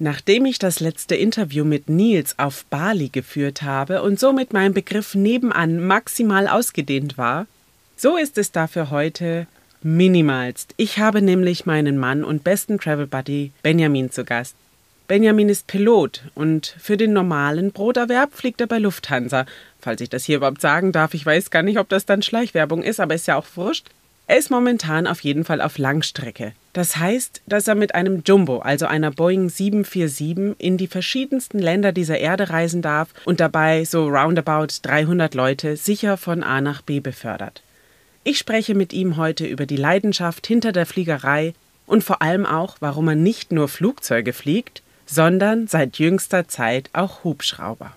Nachdem ich das letzte Interview mit Nils auf Bali geführt habe und somit mein Begriff nebenan maximal ausgedehnt war, so ist es dafür heute minimalst. Ich habe nämlich meinen Mann und besten Travel Buddy Benjamin zu Gast. Benjamin ist Pilot und für den normalen Broterwerb fliegt er bei Lufthansa. Falls ich das hier überhaupt sagen darf, ich weiß gar nicht, ob das dann Schleichwerbung ist, aber ist ja auch wurscht. Er ist momentan auf jeden Fall auf Langstrecke. Das heißt, dass er mit einem Jumbo, also einer Boeing 747, in die verschiedensten Länder dieser Erde reisen darf und dabei so roundabout 300 Leute sicher von A nach B befördert. Ich spreche mit ihm heute über die Leidenschaft hinter der Fliegerei und vor allem auch, warum er nicht nur Flugzeuge fliegt, sondern seit jüngster Zeit auch Hubschrauber.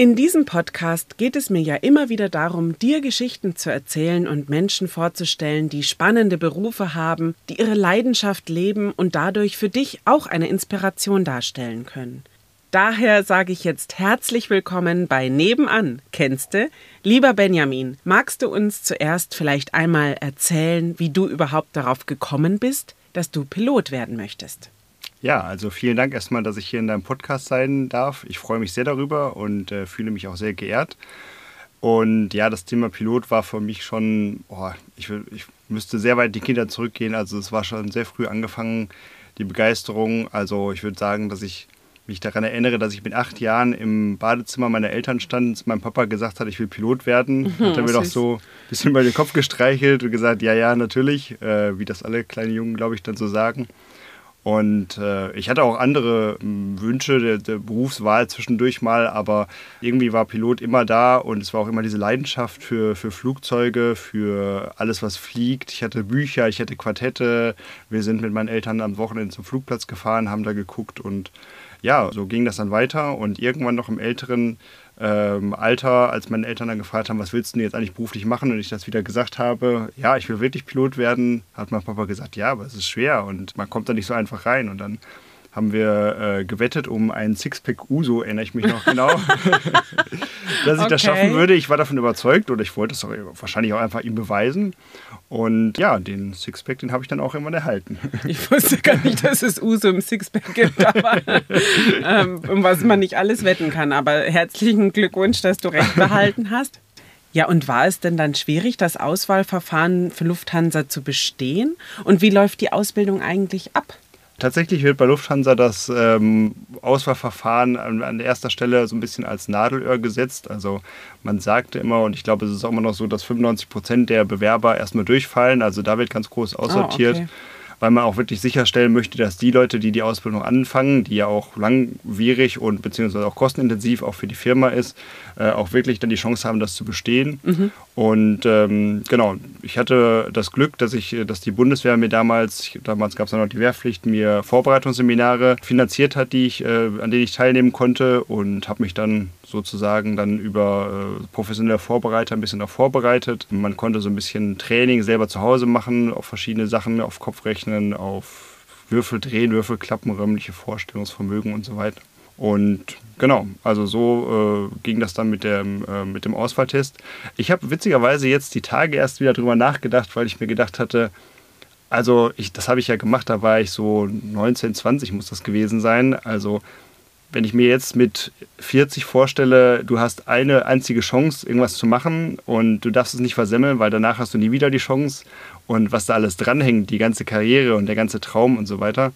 In diesem Podcast geht es mir ja immer wieder darum, dir Geschichten zu erzählen und Menschen vorzustellen, die spannende Berufe haben, die ihre Leidenschaft leben und dadurch für dich auch eine Inspiration darstellen können. Daher sage ich jetzt herzlich willkommen bei Nebenan. Kennst du? Lieber Benjamin, magst du uns zuerst vielleicht einmal erzählen, wie du überhaupt darauf gekommen bist, dass du Pilot werden möchtest? Ja, also vielen Dank erstmal, dass ich hier in deinem Podcast sein darf. Ich freue mich sehr darüber und äh, fühle mich auch sehr geehrt. Und ja, das Thema Pilot war für mich schon, oh, ich, ich müsste sehr weit die Kinder zurückgehen. Also es war schon sehr früh angefangen, die Begeisterung. Also ich würde sagen, dass ich mich daran erinnere, dass ich mit acht Jahren im Badezimmer meiner Eltern stand, mein Papa gesagt hat, ich will Pilot werden. Mhm, hat er mir doch so ein bisschen über den Kopf gestreichelt und gesagt, ja, ja, natürlich, äh, wie das alle kleinen Jungen, glaube ich, dann so sagen. Und äh, ich hatte auch andere äh, Wünsche der, der, Berufswahl zwischendurch mal, aber irgendwie war Pilot immer da und es war auch immer diese Leidenschaft für, für Flugzeuge, für alles, was fliegt. Ich hatte Bücher, ich hatte Quartette. Wir sind mit meinen Eltern am Wochenende zum Flugplatz gefahren, haben da geguckt und ja, so ging das dann weiter und irgendwann noch im älteren ähm, Alter, als meine Eltern dann gefragt haben, was willst du denn jetzt eigentlich beruflich machen und ich das wieder gesagt habe, ja, ich will wirklich Pilot werden, hat mein Papa gesagt, ja, aber es ist schwer und man kommt da nicht so einfach rein und dann haben wir äh, gewettet um einen Sixpack Uso, erinnere ich mich noch genau, dass ich okay. das schaffen würde. Ich war davon überzeugt oder ich wollte es wahrscheinlich auch einfach ihm beweisen. Und ja, den Sixpack, den habe ich dann auch immer erhalten. Ich wusste gar nicht, dass es Uso im Sixpack gibt, aber ähm, um was man nicht alles wetten kann. Aber herzlichen Glückwunsch, dass du recht behalten hast. Ja, und war es denn dann schwierig, das Auswahlverfahren für Lufthansa zu bestehen? Und wie läuft die Ausbildung eigentlich ab? Tatsächlich wird bei Lufthansa das ähm, Auswahlverfahren an, an, erster Stelle so ein bisschen als Nadelöhr gesetzt. Also man sagte immer, und ich glaube, es ist auch immer noch so, dass 95 Prozent der Bewerber erstmal durchfallen. Also da wird ganz groß aussortiert. Oh, okay weil man auch wirklich sicherstellen möchte, dass die Leute, die die Ausbildung anfangen, die ja auch langwierig und beziehungsweise auch kostenintensiv auch für die Firma ist, äh, auch wirklich dann die Chance haben, das zu bestehen. Mhm. Und ähm, genau, ich hatte das Glück, dass ich, dass die Bundeswehr mir damals, damals gab es noch die Wehrpflicht, mir Vorbereitungsseminare finanziert hat, die ich, äh, an denen ich teilnehmen konnte und habe mich dann sozusagen dann über äh, professionelle Vorbereiter ein bisschen auch vorbereitet. Man konnte so ein bisschen Training selber zu Hause machen, auf verschiedene Sachen, auf Kopf rechnen, auf Würfel drehen, Würfel klappen, räumliche Vorstellungsvermögen und so weiter. Und genau, also so äh, ging das dann mit dem, äh, mit dem Auswahltest. Ich habe witzigerweise jetzt die Tage erst wieder drüber nachgedacht, weil ich mir gedacht hatte, also ich, das habe ich ja gemacht, da war ich so 19, 20 muss das gewesen sein. Also wenn ich mir jetzt mit 40 vorstelle, du hast eine einzige Chance, irgendwas zu machen und du darfst es nicht versemmeln, weil danach hast du nie wieder die Chance und was da alles dranhängt, die ganze Karriere und der ganze Traum und so weiter.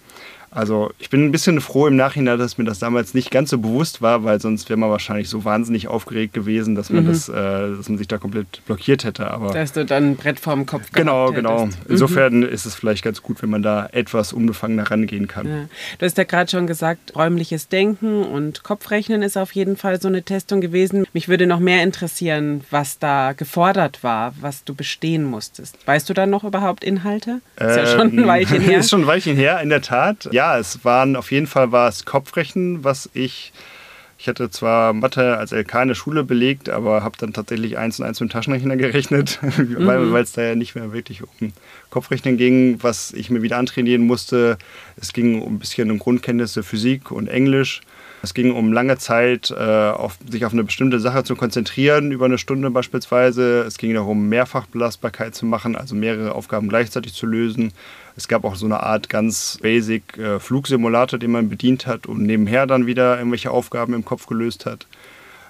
Also ich bin ein bisschen froh im Nachhinein, dass mir das damals nicht ganz so bewusst war, weil sonst wäre man wahrscheinlich so wahnsinnig aufgeregt gewesen, dass man, mhm. das, äh, dass man sich da komplett blockiert hätte. Aber dass du dann ein Brett vorm Kopf Genau, genau. Hättest. Insofern mhm. ist es vielleicht ganz gut, wenn man da etwas unbefangener rangehen kann. Ja. Du hast ja gerade schon gesagt, räumliches Denken und Kopfrechnen ist auf jeden Fall so eine Testung gewesen. Mich würde noch mehr interessieren, was da gefordert war, was du bestehen musstest. Weißt du da noch überhaupt Inhalte? Ist ja schon ein Weilchen her. ist schon ein Weilchen her, in der Tat. Ja, ja, es waren auf jeden Fall war es Kopfrechnen, was ich ich hatte zwar Mathe als LK in der Schule belegt, aber habe dann tatsächlich eins und eins mit dem Taschenrechner gerechnet, mhm. weil es da ja nicht mehr wirklich um Kopfrechnen ging, was ich mir wieder antrainieren musste. Es ging um ein bisschen um Grundkenntnisse Physik und Englisch. Es ging um lange Zeit, äh, auf, sich auf eine bestimmte Sache zu konzentrieren, über eine Stunde beispielsweise. Es ging darum, Mehrfachbelastbarkeit zu machen, also mehrere Aufgaben gleichzeitig zu lösen. Es gab auch so eine Art ganz basic äh, Flugsimulator, den man bedient hat und nebenher dann wieder irgendwelche Aufgaben im Kopf gelöst hat.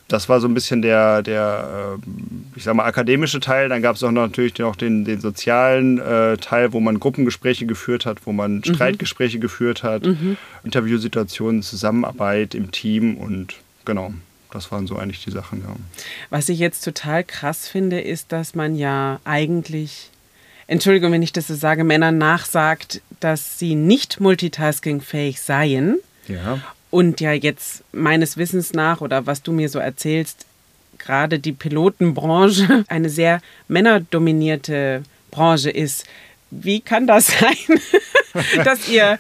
Das war so ein bisschen der, der äh, ich sag mal, akademische Teil. Dann gab es auch noch natürlich noch den, den sozialen äh, Teil, wo man Gruppengespräche geführt hat, wo man mhm. Streitgespräche geführt hat, mhm. Interviewsituationen, Zusammenarbeit im Team und genau. Das waren so eigentlich die Sachen, ja. Was ich jetzt total krass finde, ist, dass man ja eigentlich Entschuldigung, wenn ich das so sage, Männern nachsagt, dass sie nicht multitaskingfähig seien. Ja. Und ja jetzt meines Wissens nach oder was du mir so erzählst, gerade die Pilotenbranche eine sehr männerdominierte Branche ist. Wie kann das sein, dass ihr,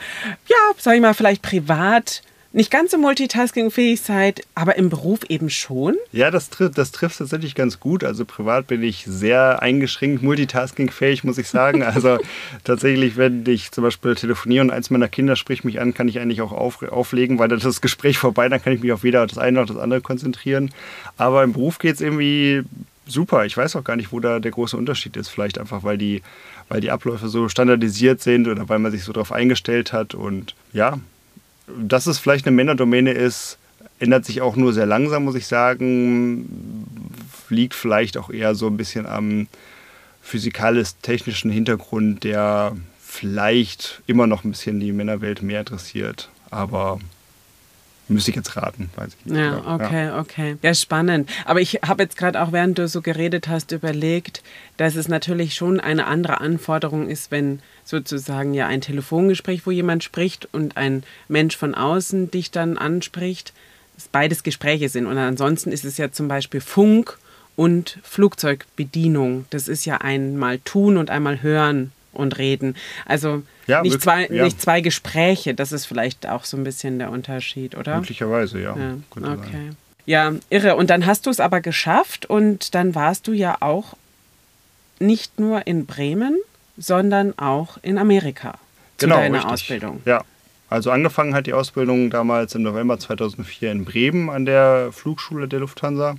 ja, sag ich mal, vielleicht privat nicht ganz so multitaskingfähig seid, aber im Beruf eben schon? Ja, das, trifft, das trifft tatsächlich ganz gut. Also privat bin ich sehr eingeschränkt multitaskingfähig, muss ich sagen. Also tatsächlich, wenn ich zum Beispiel telefoniere und eins meiner Kinder spricht mich an, kann ich eigentlich auch auf, auflegen, weil dann ist das Gespräch vorbei, dann kann ich mich auf weder das eine noch das andere konzentrieren. Aber im Beruf geht es irgendwie super. Ich weiß auch gar nicht, wo da der große Unterschied ist. Vielleicht einfach, weil die, weil die Abläufe so standardisiert sind oder weil man sich so darauf eingestellt hat. Und ja, dass es vielleicht eine Männerdomäne ist, ändert sich auch nur sehr langsam, muss ich sagen. Liegt vielleicht auch eher so ein bisschen am physikalisch-technischen Hintergrund, der vielleicht immer noch ein bisschen die Männerwelt mehr interessiert. Aber Müsste ich jetzt raten, weiß ich nicht. Ja, okay, ja. okay. Ja, spannend. Aber ich habe jetzt gerade auch, während du so geredet hast, überlegt, dass es natürlich schon eine andere Anforderung ist, wenn sozusagen ja ein Telefongespräch, wo jemand spricht und ein Mensch von außen dich dann anspricht, beides Gespräche sind. Und ansonsten ist es ja zum Beispiel Funk und Flugzeugbedienung. Das ist ja einmal tun und einmal hören und reden. Also ja, nicht, zwei, ja. nicht zwei Gespräche, das ist vielleicht auch so ein bisschen der Unterschied, oder? Möglicherweise, ja. ja. Okay. Ja, irre. Und dann hast du es aber geschafft und dann warst du ja auch nicht nur in Bremen, sondern auch in Amerika zu genau, deiner richtig. Ausbildung. Ja. Also angefangen hat die Ausbildung damals im November 2004 in Bremen an der Flugschule der Lufthansa.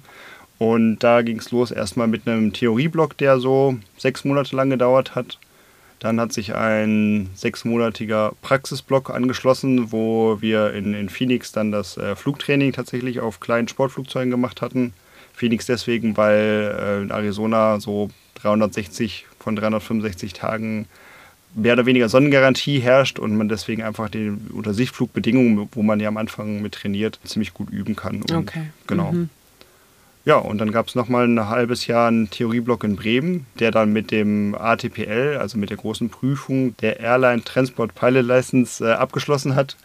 Und da ging es los erstmal mit einem Theorieblock, der so sechs Monate lang gedauert hat. Dann hat sich ein sechsmonatiger Praxisblock angeschlossen, wo wir in, in Phoenix dann das äh, Flugtraining tatsächlich auf kleinen Sportflugzeugen gemacht hatten. Phoenix deswegen, weil äh, in Arizona so 360 von 365 Tagen mehr oder weniger Sonnengarantie herrscht und man deswegen einfach die Untersichtflugbedingungen, wo man ja am Anfang mit trainiert, ziemlich gut üben kann. Und okay. Genau. Mhm. Ja, und dann gab es nochmal ein halbes Jahr einen Theorieblock in Bremen, der dann mit dem ATPL, also mit der großen Prüfung der Airline Transport Pilot License, äh, abgeschlossen hat.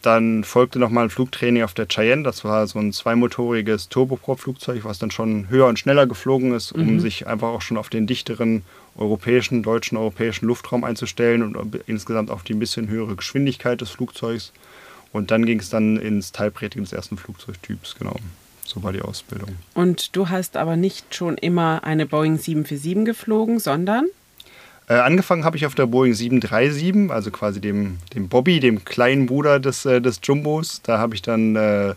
Dann folgte nochmal ein Flugtraining auf der Cheyenne. Das war so ein zweimotoriges Turboprop-Flugzeug, was dann schon höher und schneller geflogen ist, um mhm. sich einfach auch schon auf den dichteren europäischen, deutschen, europäischen Luftraum einzustellen und insgesamt auf die ein bisschen höhere Geschwindigkeit des Flugzeugs. Und dann ging es dann ins Type-Rating des ersten Flugzeugtyps, genau. So war die Ausbildung. Und du hast aber nicht schon immer eine Boeing 747 geflogen, sondern? Äh, angefangen habe ich auf der Boeing 737, also quasi dem, dem Bobby, dem kleinen Bruder des, äh, des Jumbos. Da habe ich dann äh,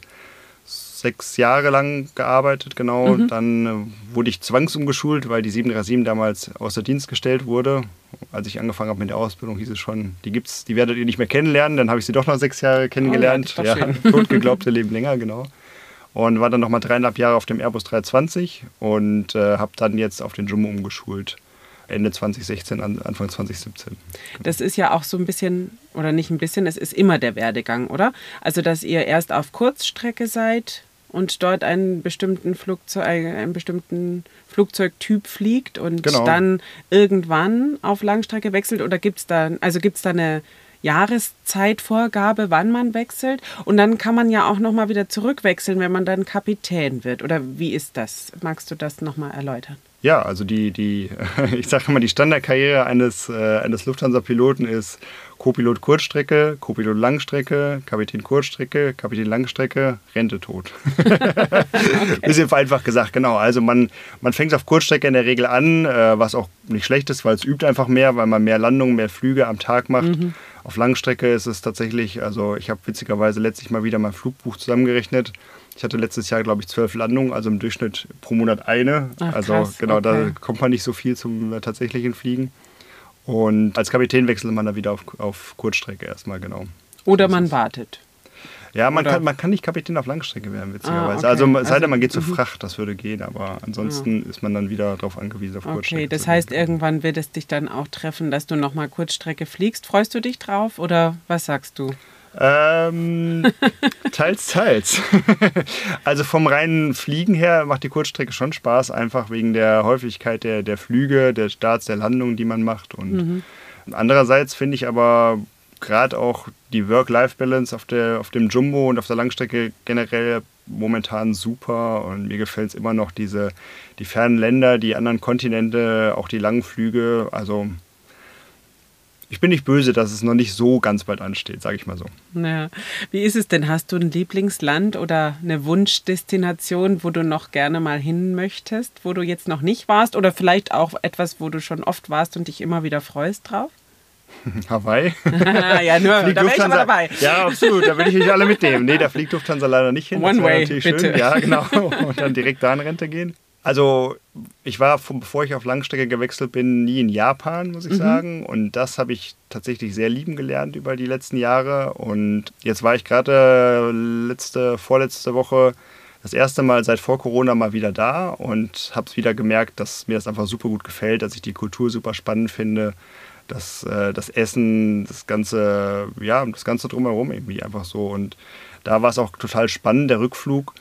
sechs Jahre lang gearbeitet, genau. Mhm. Dann äh, wurde ich zwangsumgeschult, weil die 737 damals außer Dienst gestellt wurde. Als ich angefangen habe mit der Ausbildung, hieß es schon, die gibt's, die werdet ihr nicht mehr kennenlernen. Dann habe ich sie doch noch sechs Jahre kennengelernt. Oh, ja, ja totgeglaubte Leben länger, genau und war dann nochmal dreieinhalb Jahre auf dem Airbus 320 und äh, habe dann jetzt auf den Jumbo umgeschult. Ende 2016, Anfang 2017. Das ist ja auch so ein bisschen, oder nicht ein bisschen, es ist immer der Werdegang, oder? Also, dass ihr erst auf Kurzstrecke seid und dort einen bestimmten, Flugzeug, einen bestimmten Flugzeugtyp fliegt und genau. dann irgendwann auf Langstrecke wechselt? Oder gibt es da, also gibt es da eine Jahreszeitvorgabe, wann man wechselt? Und dann kann man ja auch nochmal wieder zurückwechseln, wenn man dann Kapitän wird. Oder wie ist das? Magst du das nochmal erläutern? Ja, also die, die ich sage immer, die Standardkarriere eines, äh, eines Lufthansa-Piloten ist Co-Pilot Kurzstrecke, Co-Pilot Langstrecke, Kapitän Kurzstrecke, Kapitän Langstrecke, Rente tot. okay. Bisschen vereinfacht gesagt, genau. Also man, man fängt auf Kurzstrecke in der Regel an, äh, was auch nicht schlecht ist, weil es übt einfach mehr, weil man mehr Landungen, mehr Flüge am Tag macht. Mhm. Auf Langstrecke ist es tatsächlich, also ich habe witzigerweise letztlich mal wieder mein Flugbuch zusammengerechnet. Ich hatte letztes Jahr, glaube ich, zwölf Landungen, also im Durchschnitt pro Monat eine. Ach, also krass, genau, okay. da kommt man nicht so viel zum äh, tatsächlichen Fliegen. Und als Kapitän wechselt man dann wieder auf, auf Kurzstrecke erstmal, genau. Oder man wartet. Ja, man kann, man kann nicht Kapitän auf Langstrecke werden, witzigerweise. Ah, okay. Also, sei denn, man geht zur also, Fracht, das würde gehen, aber ansonsten ja. ist man dann wieder darauf angewiesen, auf Kurzstrecke. Okay, das heißt, irgendwann wird es dich dann auch treffen, dass du nochmal Kurzstrecke fliegst. Freust du dich drauf oder was sagst du? Ähm, teils, teils. also vom reinen Fliegen her macht die Kurzstrecke schon Spaß, einfach wegen der Häufigkeit der, der Flüge, der Starts, der Landungen, die man macht. Und mhm. andererseits finde ich aber gerade auch die Work-Life-Balance auf, auf dem Jumbo und auf der Langstrecke generell momentan super und mir gefällt es immer noch diese die fernen Länder, die anderen Kontinente, auch die langen Flüge. Also ich bin nicht böse, dass es noch nicht so ganz bald ansteht, sage ich mal so. Ja. Wie ist es denn? Hast du ein Lieblingsland oder eine Wunschdestination, wo du noch gerne mal hin möchtest, wo du jetzt noch nicht warst? Oder vielleicht auch etwas, wo du schon oft warst und dich immer wieder freust drauf? Hawaii. ja, nur, da wäre ich aber dabei. Ja, absolut, da will ich euch alle mitnehmen. Nee, da fliegt Lufthansa leider nicht hin. One way, bitte. Schön. Ja, genau. Und dann direkt da in Rente gehen. Also ich war, bevor ich auf Langstrecke gewechselt bin, nie in Japan, muss ich mhm. sagen. Und das habe ich tatsächlich sehr lieben gelernt über die letzten Jahre. Und jetzt war ich gerade letzte, vorletzte Woche das erste Mal seit vor Corona mal wieder da und habe es wieder gemerkt, dass mir das einfach super gut gefällt, dass ich die Kultur super spannend finde, dass äh, das Essen, das ganze, ja, das ganze drumherum irgendwie einfach so. Und da war es auch total spannend, der Rückflug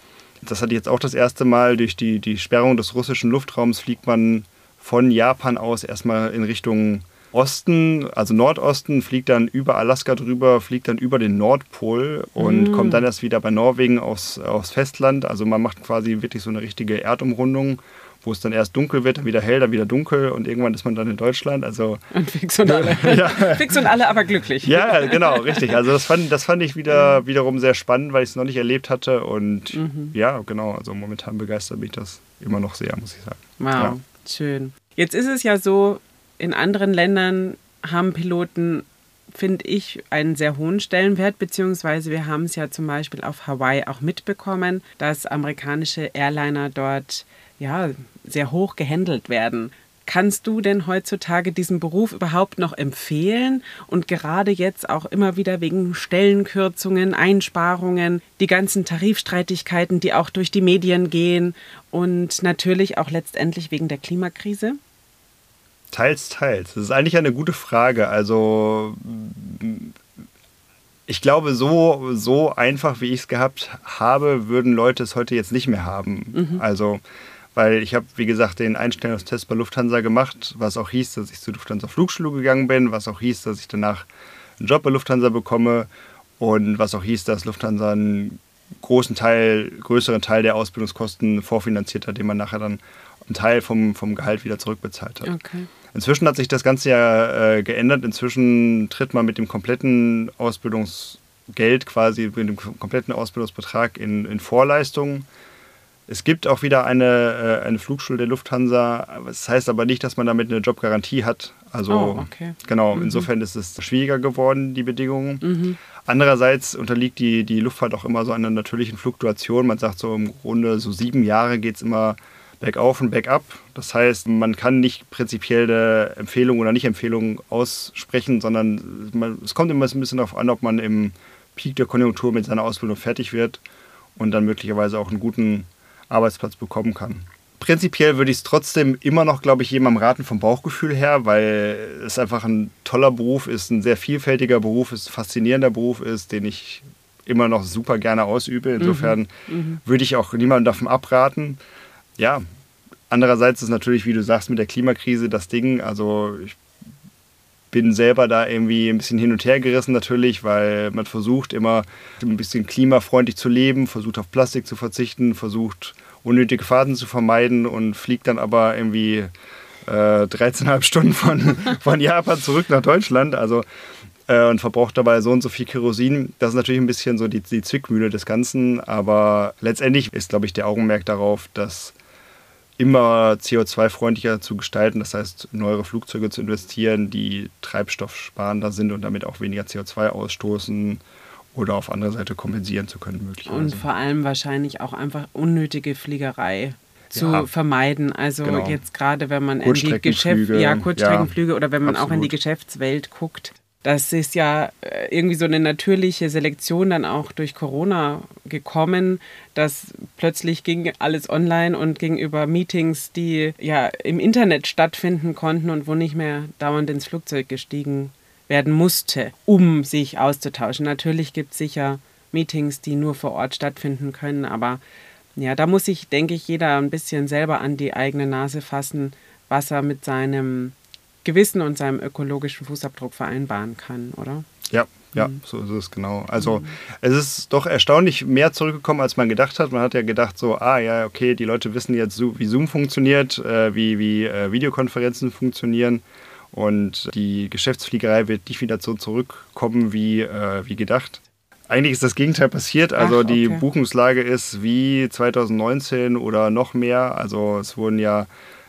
das hatte ich jetzt auch das erste Mal, durch die, die Sperrung des russischen Luftraums fliegt man von Japan aus erstmal in Richtung Osten, also Nordosten, fliegt dann über Alaska drüber, fliegt dann über den Nordpol und mm. kommt dann erst wieder bei Norwegen aufs, aufs Festland. Also man macht quasi wirklich so eine richtige Erdumrundung wo es dann erst dunkel wird, dann wieder hell, dann wieder dunkel und irgendwann ist man dann in Deutschland. Also, und fix und alle. ja. fix und alle, aber glücklich. Ja, genau, richtig. Also das fand, das fand ich wieder, wiederum sehr spannend, weil ich es noch nicht erlebt hatte. Und mhm. ja, genau, also momentan begeistert mich das immer noch sehr, muss ich sagen. Wow, ja. schön. Jetzt ist es ja so, in anderen Ländern haben Piloten finde ich, einen sehr hohen Stellenwert, beziehungsweise wir haben es ja zum Beispiel auf Hawaii auch mitbekommen, dass amerikanische Airliner dort ja, sehr hoch gehandelt werden. Kannst du denn heutzutage diesen Beruf überhaupt noch empfehlen? Und gerade jetzt auch immer wieder wegen Stellenkürzungen, Einsparungen, die ganzen Tarifstreitigkeiten, die auch durch die Medien gehen und natürlich auch letztendlich wegen der Klimakrise? Teils, teils. Das ist eigentlich eine gute Frage. Also ich glaube, so, so einfach, wie ich es gehabt habe, würden Leute es heute jetzt nicht mehr haben. Mhm. Also weil ich habe, wie gesagt, den Einstellungstest bei Lufthansa gemacht, was auch hieß, dass ich zur Lufthansa Flugschule gegangen bin, was auch hieß, dass ich danach einen Job bei Lufthansa bekomme und was auch hieß, dass Lufthansa einen großen Teil, größeren Teil der Ausbildungskosten vorfinanziert hat, den man nachher dann einen Teil vom, vom Gehalt wieder zurückbezahlt hat. Okay. Inzwischen hat sich das Ganze ja äh, geändert. Inzwischen tritt man mit dem kompletten Ausbildungsgeld quasi, mit dem kompletten Ausbildungsbetrag in, in Vorleistungen es gibt auch wieder eine, äh, eine Flugschule der Lufthansa. Das heißt aber nicht, dass man damit eine Jobgarantie hat. Also oh, okay. genau, mhm. insofern ist es schwieriger geworden, die Bedingungen. Mhm. Andererseits unterliegt die, die Luftfahrt auch immer so einer natürlichen Fluktuation. Man sagt so im Grunde, so sieben Jahre geht es immer bergauf und bergab. Das heißt, man kann nicht prinzipiell eine Empfehlung oder Nicht-Empfehlung aussprechen, sondern man, es kommt immer ein bisschen darauf an, ob man im Peak der Konjunktur mit seiner Ausbildung fertig wird und dann möglicherweise auch einen guten Arbeitsplatz bekommen kann. prinzipiell würde ich es trotzdem immer noch, glaube ich, jemandem raten vom Bauchgefühl her, weil es einfach ein toller Beruf ist, ein sehr vielfältiger Beruf ist, ein faszinierender Beruf ist, den ich immer noch super gerne ausübe. Insofern mhm. mhm. würde ich auch niemandem davon abraten. Ja, andererseits ist natürlich, wie du sagst, mit der Klimakrise das Ding. Also ich bin selber da irgendwie ein bisschen hin und her gerissen natürlich, weil man versucht immer ein bisschen klimafreundlich zu leben, versucht auf Plastik zu verzichten, versucht unnötige Fahrten zu vermeiden und fliegt dann aber irgendwie äh, 13,5 Stunden von, von Japan zurück nach Deutschland. Also äh, und verbraucht dabei so und so viel Kerosin. Das ist natürlich ein bisschen so die, die Zwickmühle des Ganzen, aber letztendlich ist, glaube ich, der Augenmerk darauf, dass immer CO2-freundlicher zu gestalten, das heißt, neuere Flugzeuge zu investieren, die treibstoffsparender sind und damit auch weniger CO2 ausstoßen oder auf andere Seite kompensieren zu können, möglicherweise. Und vor allem wahrscheinlich auch einfach unnötige Fliegerei zu ja. vermeiden. Also genau. jetzt gerade, wenn man in die Geschäft, ja, Kurzstreckenflüge ja. oder wenn man Absolut. auch in die Geschäftswelt guckt, das ist ja äh, irgendwie so eine natürliche Selektion dann auch durch Corona gekommen, dass plötzlich ging alles online und gegenüber Meetings, die ja im Internet stattfinden konnten und wo nicht mehr dauernd ins Flugzeug gestiegen werden musste, um sich auszutauschen. Natürlich gibt es sicher Meetings, die nur vor Ort stattfinden können, aber ja, da muss sich, denke ich, jeder ein bisschen selber an die eigene Nase fassen, was er mit seinem Gewissen und seinem ökologischen Fußabdruck vereinbaren kann, oder? Ja, ja, mhm. so ist es genau. Also mhm. es ist doch erstaunlich mehr zurückgekommen, als man gedacht hat. Man hat ja gedacht so, ah ja, okay, die Leute wissen jetzt, wie Zoom funktioniert, äh, wie, wie äh, Videokonferenzen funktionieren. Und die Geschäftsfliegerei wird nicht wieder so zurückkommen wie, äh, wie gedacht. Eigentlich ist das Gegenteil passiert. Also Ach, okay. die Buchungslage ist wie 2019 oder noch mehr. Also es wurden ja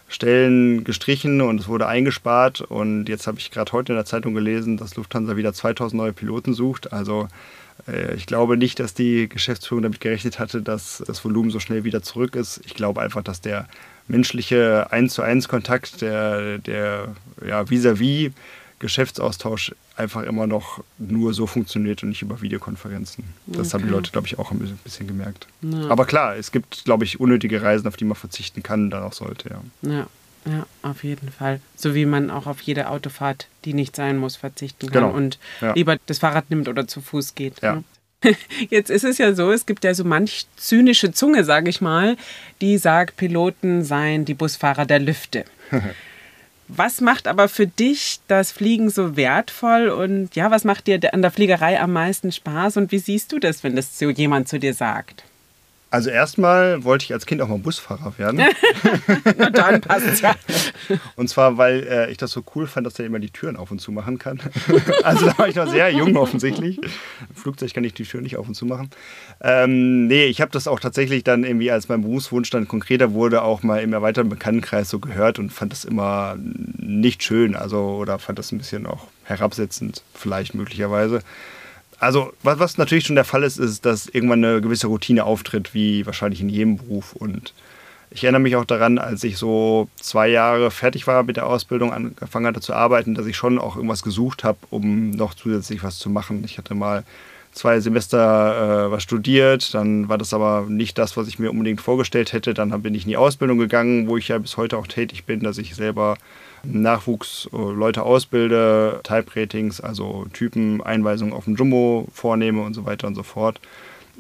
Stellen gestrichen und es wurde eingespart. Und jetzt habe ich gerade heute in der Zeitung gelesen, dass Lufthansa wieder 2000 neue Piloten sucht. Also äh, ich glaube nicht, dass die Geschäftsführung damit gerechnet hatte, dass das Volumen so schnell wieder zurück ist. Ich glaube einfach, dass der menschliche 1 zu 1 Kontakt, der, der ja, vis-à-vis -vis Geschäftsaustausch einfach immer noch nur so funktioniert und nicht über Videokonferenzen. Das okay. haben die Leute, glaube ich, auch ein bisschen gemerkt. Ja. Aber klar, es gibt, glaube ich, unnötige Reisen, auf die man verzichten kann, dann auch sollte, ja. Ja. Ja, auf jeden Fall. So wie man auch auf jede Autofahrt, die nicht sein muss, verzichten kann genau. und ja. lieber das Fahrrad nimmt oder zu Fuß geht. Ja. Ne? Jetzt ist es ja so, es gibt ja so manch zynische Zunge, sage ich mal, die sagt, Piloten seien die Busfahrer der Lüfte. Was macht aber für dich das Fliegen so wertvoll und ja, was macht dir an der Fliegerei am meisten Spaß und wie siehst du das, wenn das so jemand zu dir sagt? Also erstmal wollte ich als Kind auch mal Busfahrer werden. Na dann passt ja. Und zwar, weil äh, ich das so cool fand, dass er immer die Türen auf und zu machen kann. also da war ich noch sehr jung offensichtlich. Im Flugzeug kann ich die Türen nicht auf und zu machen. Ähm, nee, ich habe das auch tatsächlich dann irgendwie, als mein Berufswunsch dann konkreter wurde, auch mal im erweiterten Bekanntenkreis so gehört und fand das immer nicht schön. Also oder fand das ein bisschen auch herabsetzend, vielleicht möglicherweise. Also, was, was natürlich schon der Fall ist, ist, dass irgendwann eine gewisse Routine auftritt, wie wahrscheinlich in jedem Beruf. Und ich erinnere mich auch daran, als ich so zwei Jahre fertig war mit der Ausbildung, angefangen hatte zu arbeiten, dass ich schon auch irgendwas gesucht habe, um noch zusätzlich was zu machen. Ich hatte mal zwei Semester äh, was studiert, dann war das aber nicht das, was ich mir unbedingt vorgestellt hätte. Dann bin ich in die Ausbildung gegangen, wo ich ja bis heute auch tätig bin, dass ich selber Nachwuchs äh, Leute ausbilde, Type-Ratings, also Typeneinweisungen auf dem Jumbo vornehme und so weiter und so fort.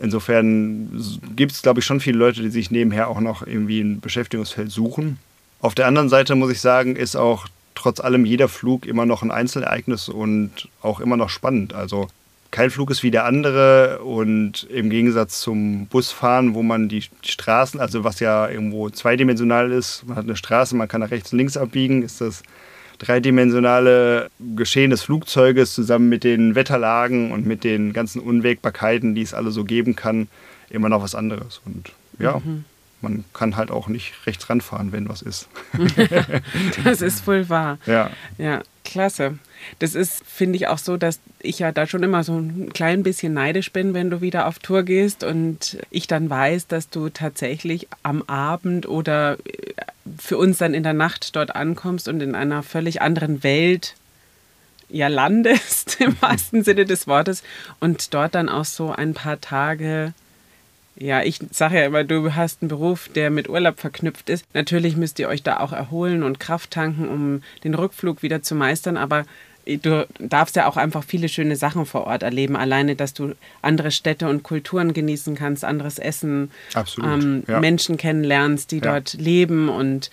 Insofern gibt es, glaube ich, schon viele Leute, die sich nebenher auch noch irgendwie ein Beschäftigungsfeld suchen. Auf der anderen Seite muss ich sagen, ist auch trotz allem jeder Flug immer noch ein Einzelereignis und auch immer noch spannend. Also kein Flug ist wie der andere und im Gegensatz zum Busfahren, wo man die Straßen, also was ja irgendwo zweidimensional ist, man hat eine Straße, man kann nach rechts und links abbiegen, ist das dreidimensionale Geschehen des Flugzeuges zusammen mit den Wetterlagen und mit den ganzen Unwägbarkeiten, die es alle so geben kann, immer noch was anderes. Und ja, mhm. man kann halt auch nicht rechts ranfahren, wenn was ist. das ist wohl wahr. Ja. Ja, klasse. Das ist, finde ich, auch so, dass ich ja da schon immer so ein klein bisschen neidisch bin, wenn du wieder auf Tour gehst und ich dann weiß, dass du tatsächlich am Abend oder äh, für uns dann in der Nacht dort ankommst und in einer völlig anderen Welt ja landest, im wahrsten Sinne des Wortes, und dort dann auch so ein paar Tage Ja, ich sage ja immer, du hast einen Beruf, der mit Urlaub verknüpft ist. Natürlich müsst ihr euch da auch erholen und Kraft tanken, um den Rückflug wieder zu meistern, aber du darfst ja auch einfach viele schöne Sachen vor Ort erleben. Alleine, dass du andere Städte und Kulturen genießen kannst, anderes Essen, ähm, ja. Menschen kennenlernst, die ja. dort leben und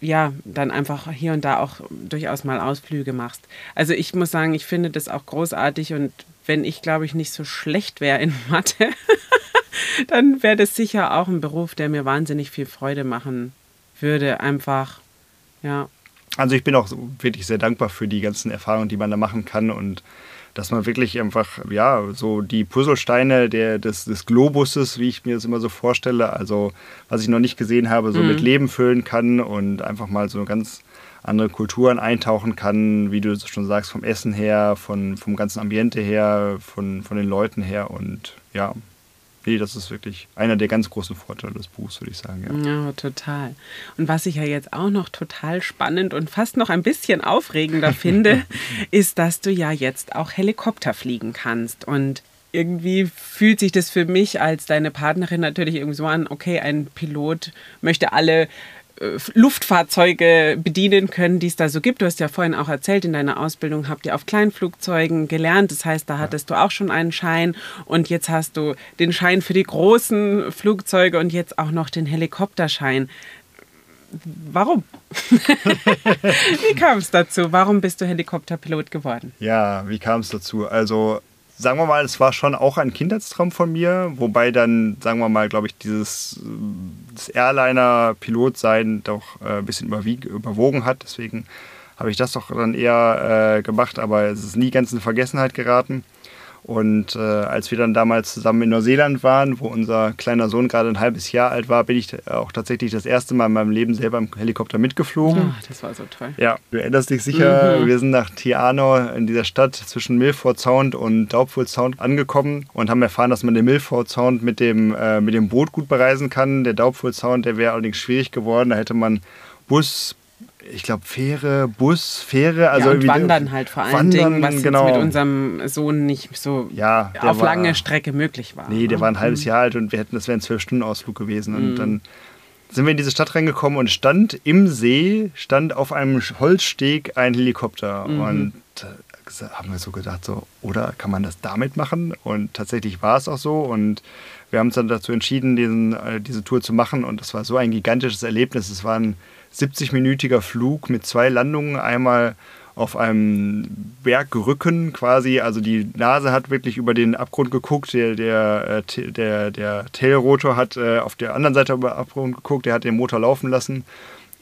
ja, dann einfach hier und da auch durchaus mal Ausflüge machst. Also ich muss sagen, ich finde das auch großartig und wenn ich, glaube ich, nicht so schlecht wäre in Mathe, dann wäre das sicher auch ein Beruf, der mir wahnsinnig viel Freude machen würde. Einfach, ja. Also ich bin auch wirklich sehr dankbar für die ganzen Erfahrungen, die man da machen kann und dass man wirklich einfach, ja, so die Puzzlesteine der, des, des Globuses, wie ich mir das immer so vorstelle, also was ich noch nicht gesehen habe, so mhm. mit Leben füllen kann und einfach mal so ganz andere Kulturen eintauchen kann, wie du schon sagst, vom Essen her, von, vom ganzen Ambiente her, von, von den Leuten her und ja, nee, das ist wirklich einer der ganz großen Vorteile des Buchs, würde ich sagen. Ja. ja, total. Und was ich ja jetzt auch noch total spannend und fast noch ein bisschen aufregender finde, ist, dass du ja jetzt auch Helikopter fliegen kannst. Und irgendwie fühlt sich das für mich als deine Partnerin natürlich irgendwie so an, okay, ein Pilot möchte alle Luftfahrzeuge bedienen können, die es da so gibt. Du hast ja vorhin auch erzählt, in deiner Ausbildung habt ihr auf Kleinflugzeugen gelernt. Das heißt, da hattest du auch schon einen Schein und jetzt hast du den Schein für die großen Flugzeuge und jetzt auch noch den Helikopterschein. Warum? wie kam es dazu? Warum bist du Helikopterpilot geworden? Ja, wie kam es dazu? Also sagen wir mal, es war schon auch ein Kindheitstraum von mir, wobei dann, sagen wir mal, glaube ich, dieses das Airliner-Pilot-Sein doch äh, ein bisschen überwogen hat. Deswegen habe ich das doch dann eher äh, gemacht, aber es ist nie ganz in Vergessenheit geraten. Und äh, als wir dann damals zusammen in Neuseeland waren, wo unser kleiner Sohn gerade ein halbes Jahr alt war, bin ich auch tatsächlich das erste Mal in meinem Leben selber im Helikopter mitgeflogen. Ja, das war so toll. Ja, du erinnerst dich sicher, mhm. wir sind nach Tiano in dieser Stadt zwischen Milford Sound und Daubwood Sound angekommen und haben erfahren, dass man den Milford Sound mit dem, äh, mit dem Boot gut bereisen kann. Der Daubwood Sound, der wäre allerdings schwierig geworden. Da hätte man Bus, ich glaube, Fähre, Bus, Fähre. Also ja, und Wandern halt vor allen Wandern, Dingen, was genau. mit unserem Sohn nicht so ja, auf war, lange Strecke möglich war. Nee, der ne? war ein halbes mhm. Jahr alt und wir hätten, das wäre ein Zwölf-Stunden-Ausflug gewesen. Und mhm. dann sind wir in diese Stadt reingekommen und stand im See, stand auf einem Holzsteg ein Helikopter. Mhm. Und äh, haben wir so gedacht, so, oder kann man das damit machen? Und tatsächlich war es auch so. Und wir haben uns dann dazu entschieden, diesen, äh, diese Tour zu machen. Und das war so ein gigantisches Erlebnis. Es waren 70-minütiger Flug mit zwei Landungen. Einmal auf einem Bergrücken quasi, also die Nase hat wirklich über den Abgrund geguckt, der, der, äh, der, der Tailrotor hat äh, auf der anderen Seite über den Abgrund geguckt, der hat den Motor laufen lassen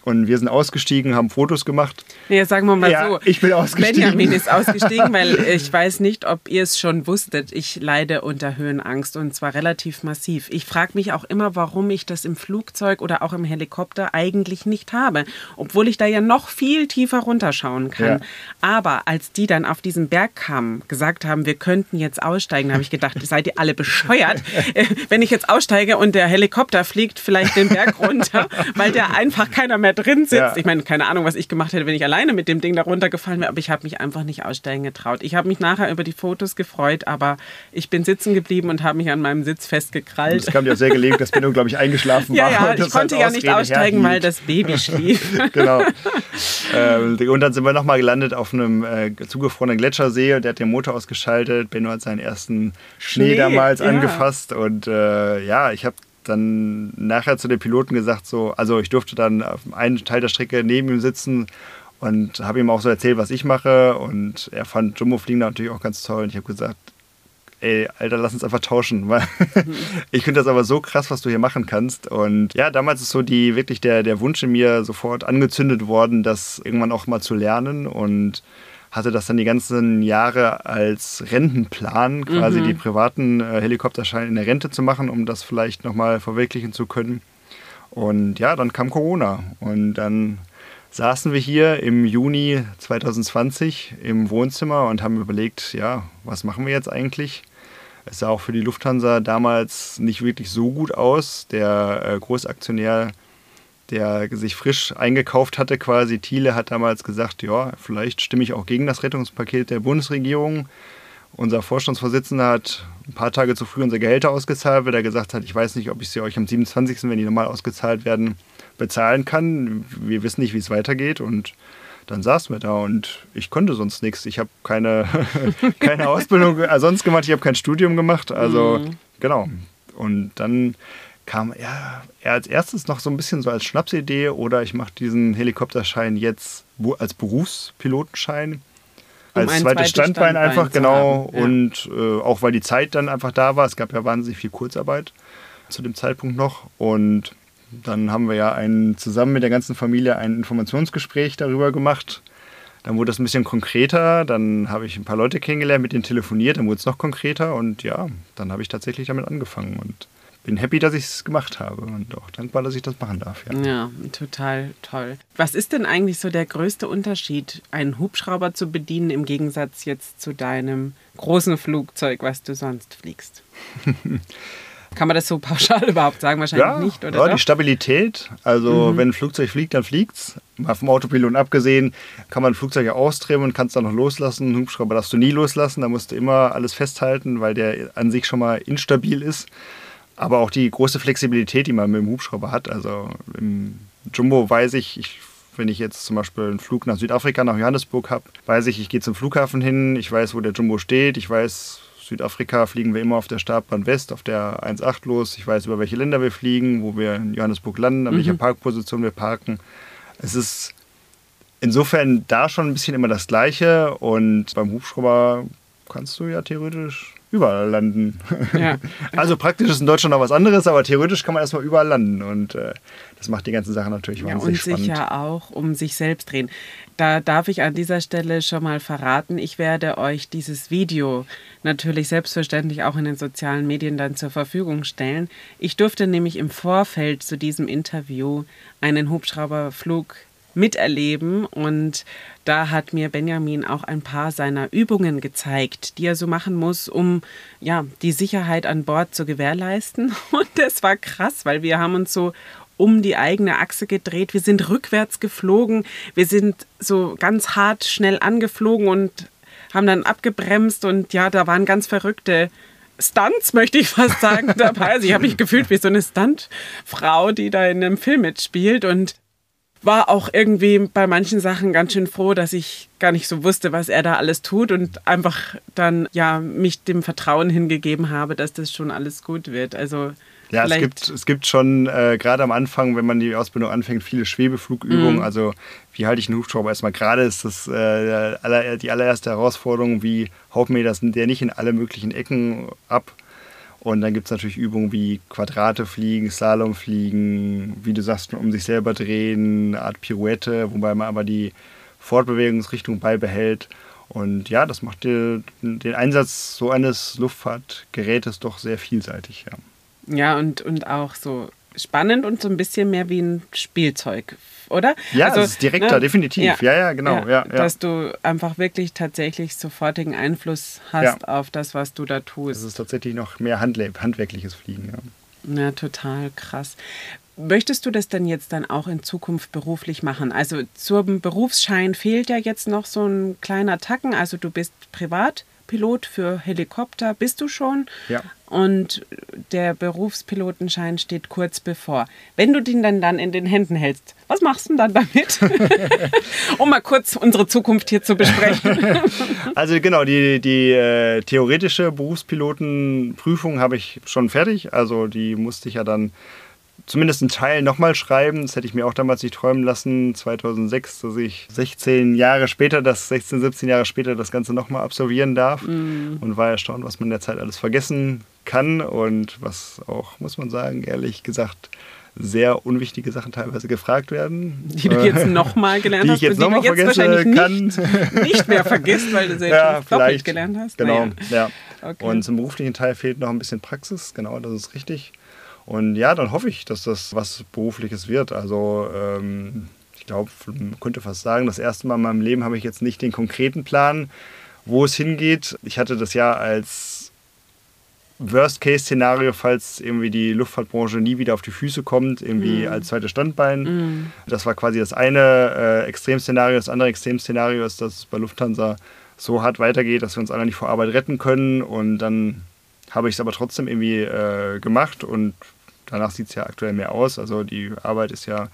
und wir sind ausgestiegen, haben Fotos gemacht. Ja, sagen wir mal ja, so. Ich bin ausgestiegen. Benjamin ist ausgestiegen, weil ich weiß nicht, ob ihr es schon wusstet. Ich leide unter Höhenangst und zwar relativ massiv. Ich frage mich auch immer, warum ich das im Flugzeug oder auch im Helikopter eigentlich nicht habe, obwohl ich da ja noch viel tiefer runterschauen kann. Ja. Aber als die dann auf diesen Berg kamen, gesagt haben, wir könnten jetzt aussteigen, habe ich gedacht, seid ihr alle bescheuert, äh, wenn ich jetzt aussteige und der Helikopter fliegt vielleicht den Berg runter, weil der einfach keiner mehr drin sitzt. Ja. Ich meine, keine Ahnung, was ich gemacht hätte, wenn ich alleine mit dem Ding da runtergefallen wäre, aber ich habe mich einfach nicht aussteigen getraut. Ich habe mich nachher über die Fotos gefreut, aber ich bin sitzen geblieben und habe mich an meinem Sitz festgekrallt. Das kam dir sehr gelegen, dass Benno, glaube ich, eingeschlafen ja, war. Ja, ich konnte ja nicht aussteigen, weil das Baby schlief. genau. Ähm, und dann sind wir nochmal gelandet auf einem äh, zugefrorenen Gletschersee und der hat den Motor ausgeschaltet. Benno hat seinen ersten Schnee, Schnee damals ja. angefasst und äh, ja, ich habe dann nachher zu den Piloten gesagt, so, also ich durfte dann auf einen Teil der Strecke neben ihm sitzen und habe ihm auch so erzählt, was ich mache. Und er fand Jumbo Fliegen natürlich auch ganz toll. Und ich habe gesagt, ey, Alter, lass uns einfach tauschen. Weil ich finde das aber so krass, was du hier machen kannst. Und ja, damals ist so die wirklich der, der Wunsch in mir sofort angezündet worden, das irgendwann auch mal zu lernen. Und hatte das dann die ganzen Jahre als Rentenplan, quasi mhm. die privaten äh, Helikopterscheine in der Rente zu machen, um das vielleicht nochmal verwirklichen zu können. Und ja, dann kam Corona und dann saßen wir hier im Juni 2020 im Wohnzimmer und haben überlegt, ja, was machen wir jetzt eigentlich? Es sah auch für die Lufthansa damals nicht wirklich so gut aus. Der äh, Großaktionär der sich frisch eingekauft hatte quasi. Thiele hat damals gesagt, ja, vielleicht stimme ich auch gegen das Rettungspaket der Bundesregierung. Unser Vorstandsvorsitzender hat ein paar Tage zu früh unsere Gehälter ausgezahlt, weil er gesagt hat, ich weiß nicht, ob ich sie euch am 27., wenn die normal ausgezahlt werden, bezahlen kann. Wir wissen nicht, wie es weitergeht und dann saßen wir da und ich konnte sonst nichts. Ich habe keine, keine Ausbildung sonst gemacht, ich habe kein Studium gemacht. Also mhm. genau. Und dann kam er, er als erstes noch so ein bisschen so als Schnapsidee oder ich mache diesen Helikopterschein jetzt als Berufspilotenschein. Um als zweites Standbein, Standbein, einfach, genau. Ja. Und äh, auch weil die Zeit dann einfach da war. Es gab ja wahnsinnig viel Kurzarbeit zu dem Zeitpunkt noch. Und dann haben wir ja ein, zusammen mit der ganzen Familie ein Informationsgespräch darüber gemacht. Dann wurde das ein bisschen konkreter, dann habe ich ein paar Leute kennengelernt, mit denen telefoniert, dann wurde es noch konkreter und ja, dann habe ich tatsächlich damit angefangen und bin happy, dass ich es gemacht habe und auch dankbar, dass ich das machen darf. Ja. ja, total toll. Was ist denn eigentlich so der größte Unterschied, einen Hubschrauber zu bedienen im Gegensatz jetzt zu deinem großen Flugzeug, was du sonst fliegst? Kann man das so pauschal überhaupt sagen? Wahrscheinlich ja, nicht, oder? Ja, doch? die Stabilität. Also, mhm. wenn ein Flugzeug fliegt, dann fliegt es. Mal vom Autopilot abgesehen, kann man ein Flugzeug ja austreten und kann es dann noch loslassen. Einen Hubschrauber darfst du nie loslassen. Da musst du immer alles festhalten, weil der an sich schon mal instabil ist. Aber auch die große Flexibilität, die man mit dem Hubschrauber hat. Also, im Jumbo weiß ich, ich wenn ich jetzt zum Beispiel einen Flug nach Südafrika, nach Johannesburg habe, weiß ich, ich gehe zum Flughafen hin, ich weiß, wo der Jumbo steht, ich weiß, Südafrika fliegen wir immer auf der Startbahn West, auf der 1.8 los. Ich weiß, über welche Länder wir fliegen, wo wir in Johannesburg landen, an mhm. welcher Parkposition wir parken. Es ist insofern da schon ein bisschen immer das Gleiche und beim Hubschrauber kannst du ja theoretisch überall landen. Ja. Also praktisch ist in Deutschland noch was anderes, aber theoretisch kann man erstmal überall landen und äh, das macht die ganze Sache natürlich ja, wahnsinnig spannend. Und sicher auch um sich selbst drehen. Da darf ich an dieser Stelle schon mal verraten, ich werde euch dieses Video natürlich selbstverständlich auch in den sozialen Medien dann zur Verfügung stellen. Ich durfte nämlich im Vorfeld zu diesem Interview einen Hubschrauberflug miterleben. Und da hat mir Benjamin auch ein paar seiner Übungen gezeigt, die er so machen muss, um ja, die Sicherheit an Bord zu gewährleisten. Und das war krass, weil wir haben uns so um die eigene Achse gedreht. Wir sind rückwärts geflogen. Wir sind so ganz hart schnell angeflogen und haben dann abgebremst. Und ja, da waren ganz verrückte Stunts, möchte ich fast sagen, dabei. Also ich habe mich gefühlt wie so eine Stuntfrau, die da in einem Film mitspielt. Und war auch irgendwie bei manchen Sachen ganz schön froh, dass ich gar nicht so wusste, was er da alles tut und einfach dann ja mich dem Vertrauen hingegeben habe, dass das schon alles gut wird. Also ja, es gibt, es gibt schon äh, gerade am Anfang, wenn man die Ausbildung anfängt, viele Schwebeflugübungen. Mhm. Also wie halte ich einen Hubschrauber erstmal gerade ist das äh, aller, die allererste Herausforderung, wie haut mir das der nicht in alle möglichen Ecken ab und dann gibt es natürlich Übungen wie Quadrate fliegen, Slalom fliegen, wie du sagst, um sich selber drehen, eine Art Pirouette, wobei man aber die Fortbewegungsrichtung beibehält. Und ja, das macht den Einsatz so eines Luftfahrtgerätes doch sehr vielseitig. Ja, ja und, und auch so spannend und so ein bisschen mehr wie ein Spielzeug, oder? Ja, also, es ist direkter, ne? definitiv. Ja, ja, ja genau. Ja, ja, Dass du einfach wirklich tatsächlich sofortigen Einfluss hast auf das, was du da tust. Es ist tatsächlich noch mehr handwerkliches Fliegen. Ja. ja, total krass. Möchtest du das denn jetzt dann auch in Zukunft beruflich machen? Also zum Berufsschein fehlt ja jetzt noch so ein kleiner Tacken. Also du bist privat Pilot für Helikopter bist du schon. Ja. Und der Berufspilotenschein steht kurz bevor. Wenn du den dann, dann in den Händen hältst, was machst du dann damit? um mal kurz unsere Zukunft hier zu besprechen. also genau, die, die äh, theoretische Berufspilotenprüfung habe ich schon fertig. Also die musste ich ja dann zumindest einen Teil nochmal schreiben. Das hätte ich mir auch damals nicht träumen lassen, 2006, dass ich 16 Jahre später, das 16, 17 Jahre später das Ganze nochmal absolvieren darf. Mm. Und war erstaunt, was man in der Zeit alles vergessen kann und was auch, muss man sagen, ehrlich gesagt, sehr unwichtige Sachen teilweise gefragt werden. Die du jetzt nochmal gelernt die hast, ich jetzt nochmal vergessen kann. Nicht, nicht, mehr vergisst, weil du sie ja, vielleicht gelernt hast. Genau, naja. ja. Okay. Und zum beruflichen Teil fehlt noch ein bisschen Praxis, genau, das ist richtig. Und ja, dann hoffe ich, dass das was Berufliches wird. Also ähm, ich glaube, man könnte fast sagen, das erste Mal in meinem Leben habe ich jetzt nicht den konkreten Plan, wo es hingeht. Ich hatte das ja als Worst-Case-Szenario, falls irgendwie die Luftfahrtbranche nie wieder auf die Füße kommt, irgendwie mm. als zweites Standbein. Mm. Das war quasi das eine äh, Extremszenario. Das andere Extremszenario ist, dass es bei Lufthansa so hart weitergeht, dass wir uns alle nicht vor Arbeit retten können und dann habe ich es aber trotzdem irgendwie äh, gemacht und danach sieht es ja aktuell mehr aus. Also die Arbeit ist ja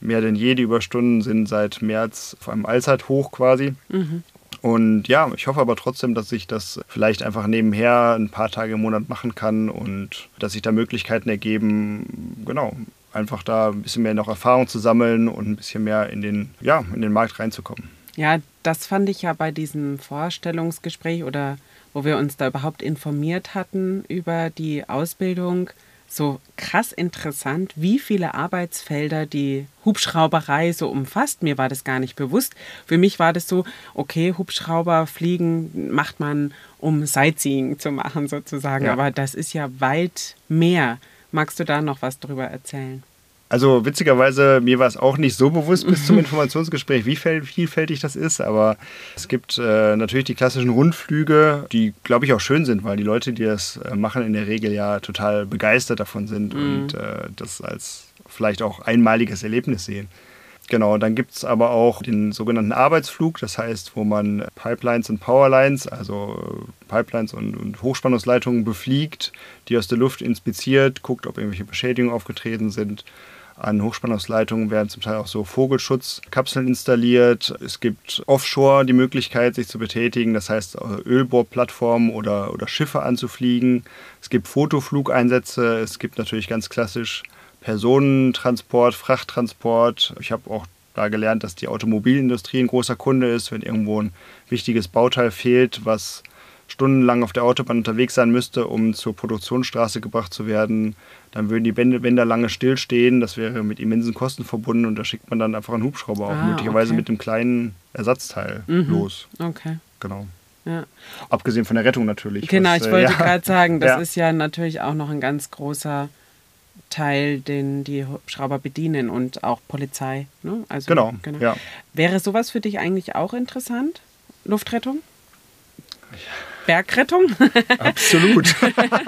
mehr denn je. Die Überstunden sind seit März auf einem Allzeithoch quasi. Mhm. Und ja, ich hoffe aber trotzdem, dass ich das vielleicht einfach nebenher ein paar Tage im Monat machen kann und dass sich da Möglichkeiten ergeben, genau, einfach da ein bisschen mehr noch Erfahrung zu sammeln und ein bisschen mehr in den, ja, in den Markt reinzukommen. Ja, das fand ich ja bei diesem Vorstellungsgespräch oder wo wir uns da überhaupt informiert hatten über die Ausbildung so krass interessant, wie viele Arbeitsfelder die Hubschrauberei so umfasst. Mir war das gar nicht bewusst. Für mich war das so, okay, Hubschrauber fliegen macht man, um Sightseeing zu machen sozusagen. Ja. Aber das ist ja weit mehr. Magst du da noch was darüber erzählen? Also witzigerweise, mir war es auch nicht so bewusst bis zum Informationsgespräch, wie vielfältig das ist. Aber es gibt äh, natürlich die klassischen Rundflüge, die, glaube ich, auch schön sind, weil die Leute, die das äh, machen, in der Regel ja total begeistert davon sind mhm. und äh, das als vielleicht auch einmaliges Erlebnis sehen. Genau, dann gibt es aber auch den sogenannten Arbeitsflug, das heißt, wo man Pipelines und Powerlines, also Pipelines und, und, Hochspannungsleitungen befliegt, die aus der Luft inspiziert, guckt, ob irgendwelche Beschädigungen aufgetreten sind an Hochspannungsleitungen werden zum Teil auch so Vogelschutzkapseln installiert. Es gibt offshore die Möglichkeit, sich zu betätigen, das heißt Ölbohrplattformen oder, oder Schiffe anzufliegen. Es gibt Fotoflugeinsätze, es gibt natürlich ganz klassisch Personentransport, Frachttransport. Ich habe auch da gelernt, dass die Automobilindustrie ein großer Kunde ist, wenn irgendwo ein wichtiges Bauteil fehlt, was stundenlang auf der Autobahn unterwegs sein müsste, um zur Produktionsstraße gebracht zu werden, dann würden die Bänder lange stillstehen. Das wäre mit immensen Kosten verbunden und da schickt man dann einfach einen Hubschrauber auch ah, möglicherweise okay. mit einem kleinen Ersatzteil mhm. los. Okay. Genau. Ja. Abgesehen von der Rettung natürlich. Genau, was, ich äh, wollte ja. gerade sagen, das ja. ist ja natürlich auch noch ein ganz großer Teil, den die Hubschrauber bedienen und auch Polizei. Ne? Also, genau, genau. Ja. Wäre sowas für dich eigentlich auch interessant? Luftrettung? Ja. Bergrettung? Absolut.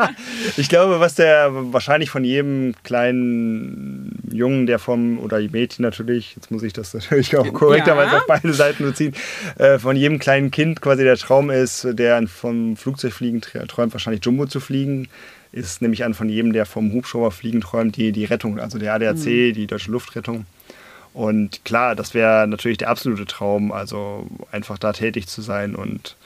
ich glaube, was der wahrscheinlich von jedem kleinen Jungen, der vom, oder Mädchen natürlich, jetzt muss ich das natürlich auch korrekterweise ja. auf beide Seiten beziehen, äh, von jedem kleinen Kind quasi der Traum ist, der vom Flugzeugfliegen träumt, wahrscheinlich Jumbo zu fliegen ist nämlich an von jedem, der vom Hubschrauberfliegen träumt, die, die Rettung, also der ADAC, mhm. die Deutsche Luftrettung. Und klar, das wäre natürlich der absolute Traum, also einfach da tätig zu sein und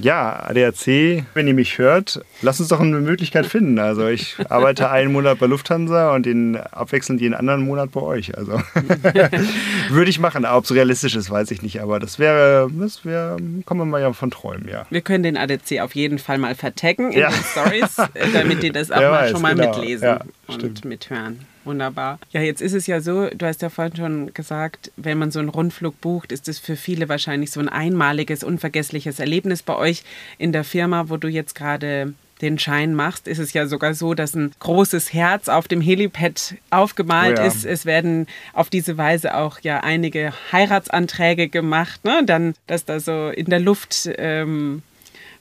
ja, ADAC, wenn ihr mich hört, lasst uns doch eine Möglichkeit finden. Also ich arbeite einen Monat bei Lufthansa und den abwechselnd jeden anderen Monat bei euch. Also würde ich machen. Ob es realistisch ist, weiß ich nicht. Aber das wäre, das wäre, kann man mal ja von träumen, ja. Wir können den ADAC auf jeden Fall mal vertecken in ja. den Stories, damit die das auch mal weiß, schon mal genau. mitlesen ja, und stimmt. mithören. Wunderbar. Ja, jetzt ist es ja so, du hast ja vorhin schon gesagt, wenn man so einen Rundflug bucht, ist es für viele wahrscheinlich so ein einmaliges, unvergessliches Erlebnis bei euch in der Firma, wo du jetzt gerade den Schein machst, ist es ja sogar so, dass ein großes Herz auf dem Helipad aufgemalt oh ja. ist. Es werden auf diese Weise auch ja einige Heiratsanträge gemacht, ne? Dann, dass da so in der Luft ähm,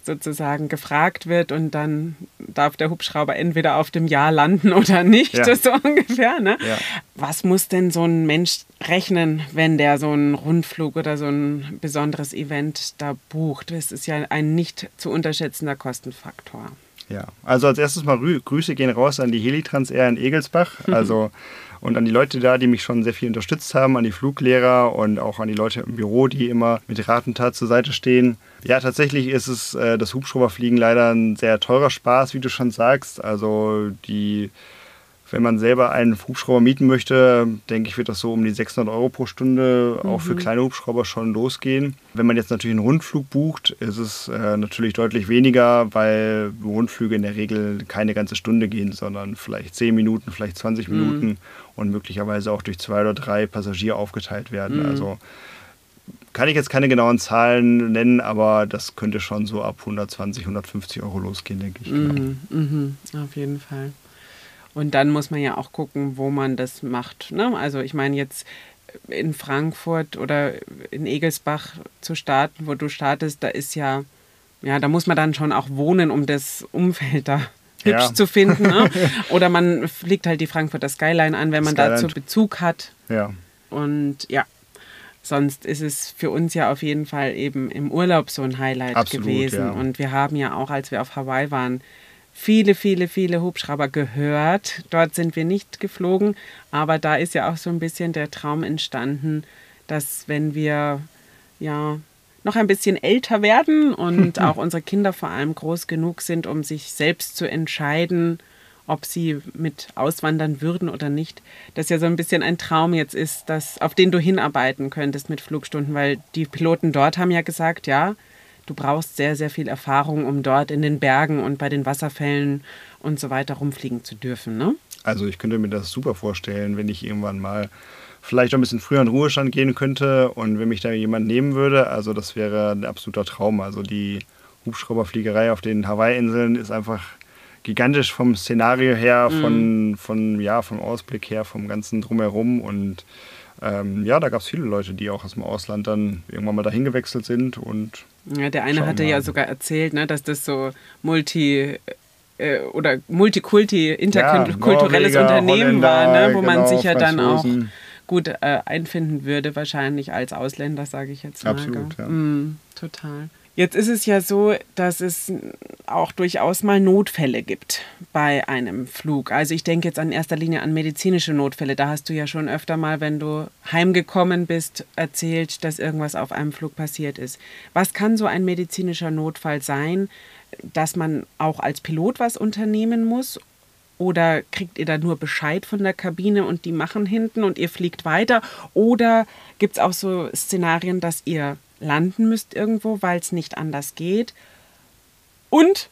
sozusagen gefragt wird und dann darf der Hubschrauber entweder auf dem Ja landen oder nicht, ja. so ungefähr. Ne? Ja. Was muss denn so ein Mensch rechnen, wenn der so einen Rundflug oder so ein besonderes Event da bucht? Das ist ja ein nicht zu unterschätzender Kostenfaktor. Ja, also als erstes mal Grüße gehen raus an die Helitrans Air in Egelsbach. Mhm. Also und an die Leute da, die mich schon sehr viel unterstützt haben, an die Fluglehrer und auch an die Leute im Büro, die immer mit Ratentat zur Seite stehen. Ja, tatsächlich ist es äh, das Hubschrauberfliegen leider ein sehr teurer Spaß, wie du schon sagst. Also die wenn man selber einen Hubschrauber mieten möchte, denke ich, wird das so um die 600 Euro pro Stunde mhm. auch für mhm. kleine Hubschrauber schon losgehen. Wenn man jetzt natürlich einen Rundflug bucht, ist es äh, natürlich deutlich weniger, weil Rundflüge in der Regel keine ganze Stunde gehen, sondern vielleicht 10 Minuten, vielleicht 20 mhm. Minuten und möglicherweise auch durch zwei oder drei Passagiere aufgeteilt werden. Mhm. Also kann ich jetzt keine genauen Zahlen nennen, aber das könnte schon so ab 120, 150 Euro losgehen, denke ich. Genau. Mhm, mhm, auf jeden Fall. Und dann muss man ja auch gucken, wo man das macht. Ne? Also ich meine jetzt in Frankfurt oder in Egelsbach zu starten, wo du startest, da ist ja, ja, da muss man dann schon auch wohnen, um das Umfeld da hübsch ja. zu finden. Ne? Oder man fliegt halt die Frankfurter Skyline an, wenn man Skyline. dazu Bezug hat. Ja. Und ja, sonst ist es für uns ja auf jeden Fall eben im Urlaub so ein Highlight Absolut, gewesen. Ja. Und wir haben ja auch, als wir auf Hawaii waren, viele, viele, viele Hubschrauber gehört. Dort sind wir nicht geflogen, aber da ist ja auch so ein bisschen der Traum entstanden, dass wenn wir ja noch ein bisschen älter werden und auch unsere Kinder vor allem groß genug sind, um sich selbst zu entscheiden, ob sie mit auswandern würden oder nicht, dass ja so ein bisschen ein Traum jetzt ist, dass, auf den du hinarbeiten könntest mit Flugstunden, weil die Piloten dort haben ja gesagt, ja, du brauchst sehr, sehr viel Erfahrung, um dort in den Bergen und bei den Wasserfällen und so weiter rumfliegen zu dürfen. Ne? Also ich könnte mir das super vorstellen, wenn ich irgendwann mal vielleicht ein bisschen früher in Ruhestand gehen könnte und wenn mich da jemand nehmen würde. Also das wäre ein absoluter Traum. Also die Hubschrauberfliegerei auf den Hawaii-Inseln ist einfach gigantisch vom Szenario her, mhm. von, von, ja, vom Ausblick her, vom ganzen Drumherum. Und ähm, ja, da gab es viele Leute, die auch aus dem Ausland dann irgendwann mal dahin gewechselt sind. Und ja, der eine hatte ja sogar erzählt, ne, dass das so multi äh, oder multikulti, interkulturelles ja, Unternehmen war, ne, wo genau, man sich ja dann auch gut äh, einfinden würde, wahrscheinlich als Ausländer, sage ich jetzt mal. Absolut, ja. Mm, total. Jetzt ist es ja so, dass es auch durchaus mal Notfälle gibt bei einem Flug. Also ich denke jetzt in erster Linie an medizinische Notfälle. Da hast du ja schon öfter mal, wenn du heimgekommen bist, erzählt, dass irgendwas auf einem Flug passiert ist. Was kann so ein medizinischer Notfall sein, dass man auch als Pilot was unternehmen muss oder kriegt ihr da nur Bescheid von der Kabine und die machen hinten und ihr fliegt weiter? Oder gibt es auch so Szenarien, dass ihr landen müsst irgendwo, weil es nicht anders geht? Und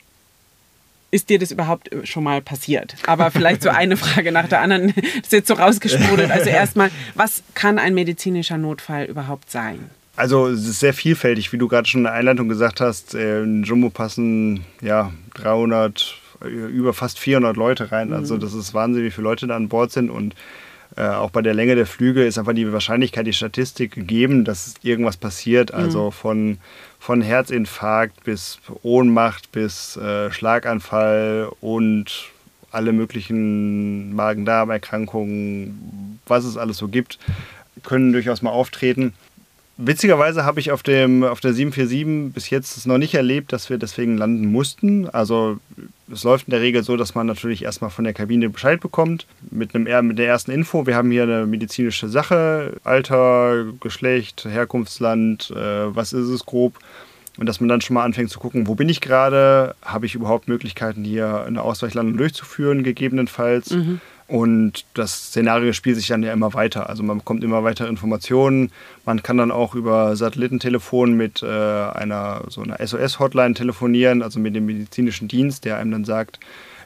ist dir das überhaupt schon mal passiert? Aber vielleicht so eine Frage nach der anderen ist jetzt so rausgesprudelt. Also erstmal, was kann ein medizinischer Notfall überhaupt sein? Also es ist sehr vielfältig, wie du gerade schon in der Einleitung gesagt hast. Äh, in Jumbo passen ja 300 über fast 400 Leute rein. Also mhm. das ist Wahnsinn, wie viele Leute da an Bord sind und äh, auch bei der Länge der Flüge ist einfach die Wahrscheinlichkeit, die Statistik gegeben, dass irgendwas passiert. Mhm. Also von, von Herzinfarkt bis Ohnmacht bis äh, Schlaganfall und alle möglichen Magen-Darm-Erkrankungen, was es alles so gibt, können durchaus mal auftreten. Witzigerweise habe ich auf, dem, auf der 747 bis jetzt noch nicht erlebt, dass wir deswegen landen mussten. Also es läuft in der Regel so, dass man natürlich erstmal von der Kabine Bescheid bekommt mit, einem, mit der ersten Info. Wir haben hier eine medizinische Sache, Alter, Geschlecht, Herkunftsland, äh, was ist es grob. Und dass man dann schon mal anfängt zu gucken, wo bin ich gerade, habe ich überhaupt Möglichkeiten, hier eine Ausweichlandung durchzuführen, gegebenenfalls. Mhm. Und das Szenario spielt sich dann ja immer weiter. Also man bekommt immer weitere Informationen. Man kann dann auch über Satellitentelefon mit äh, einer so einer SOS-Hotline telefonieren, also mit dem medizinischen Dienst, der einem dann sagt,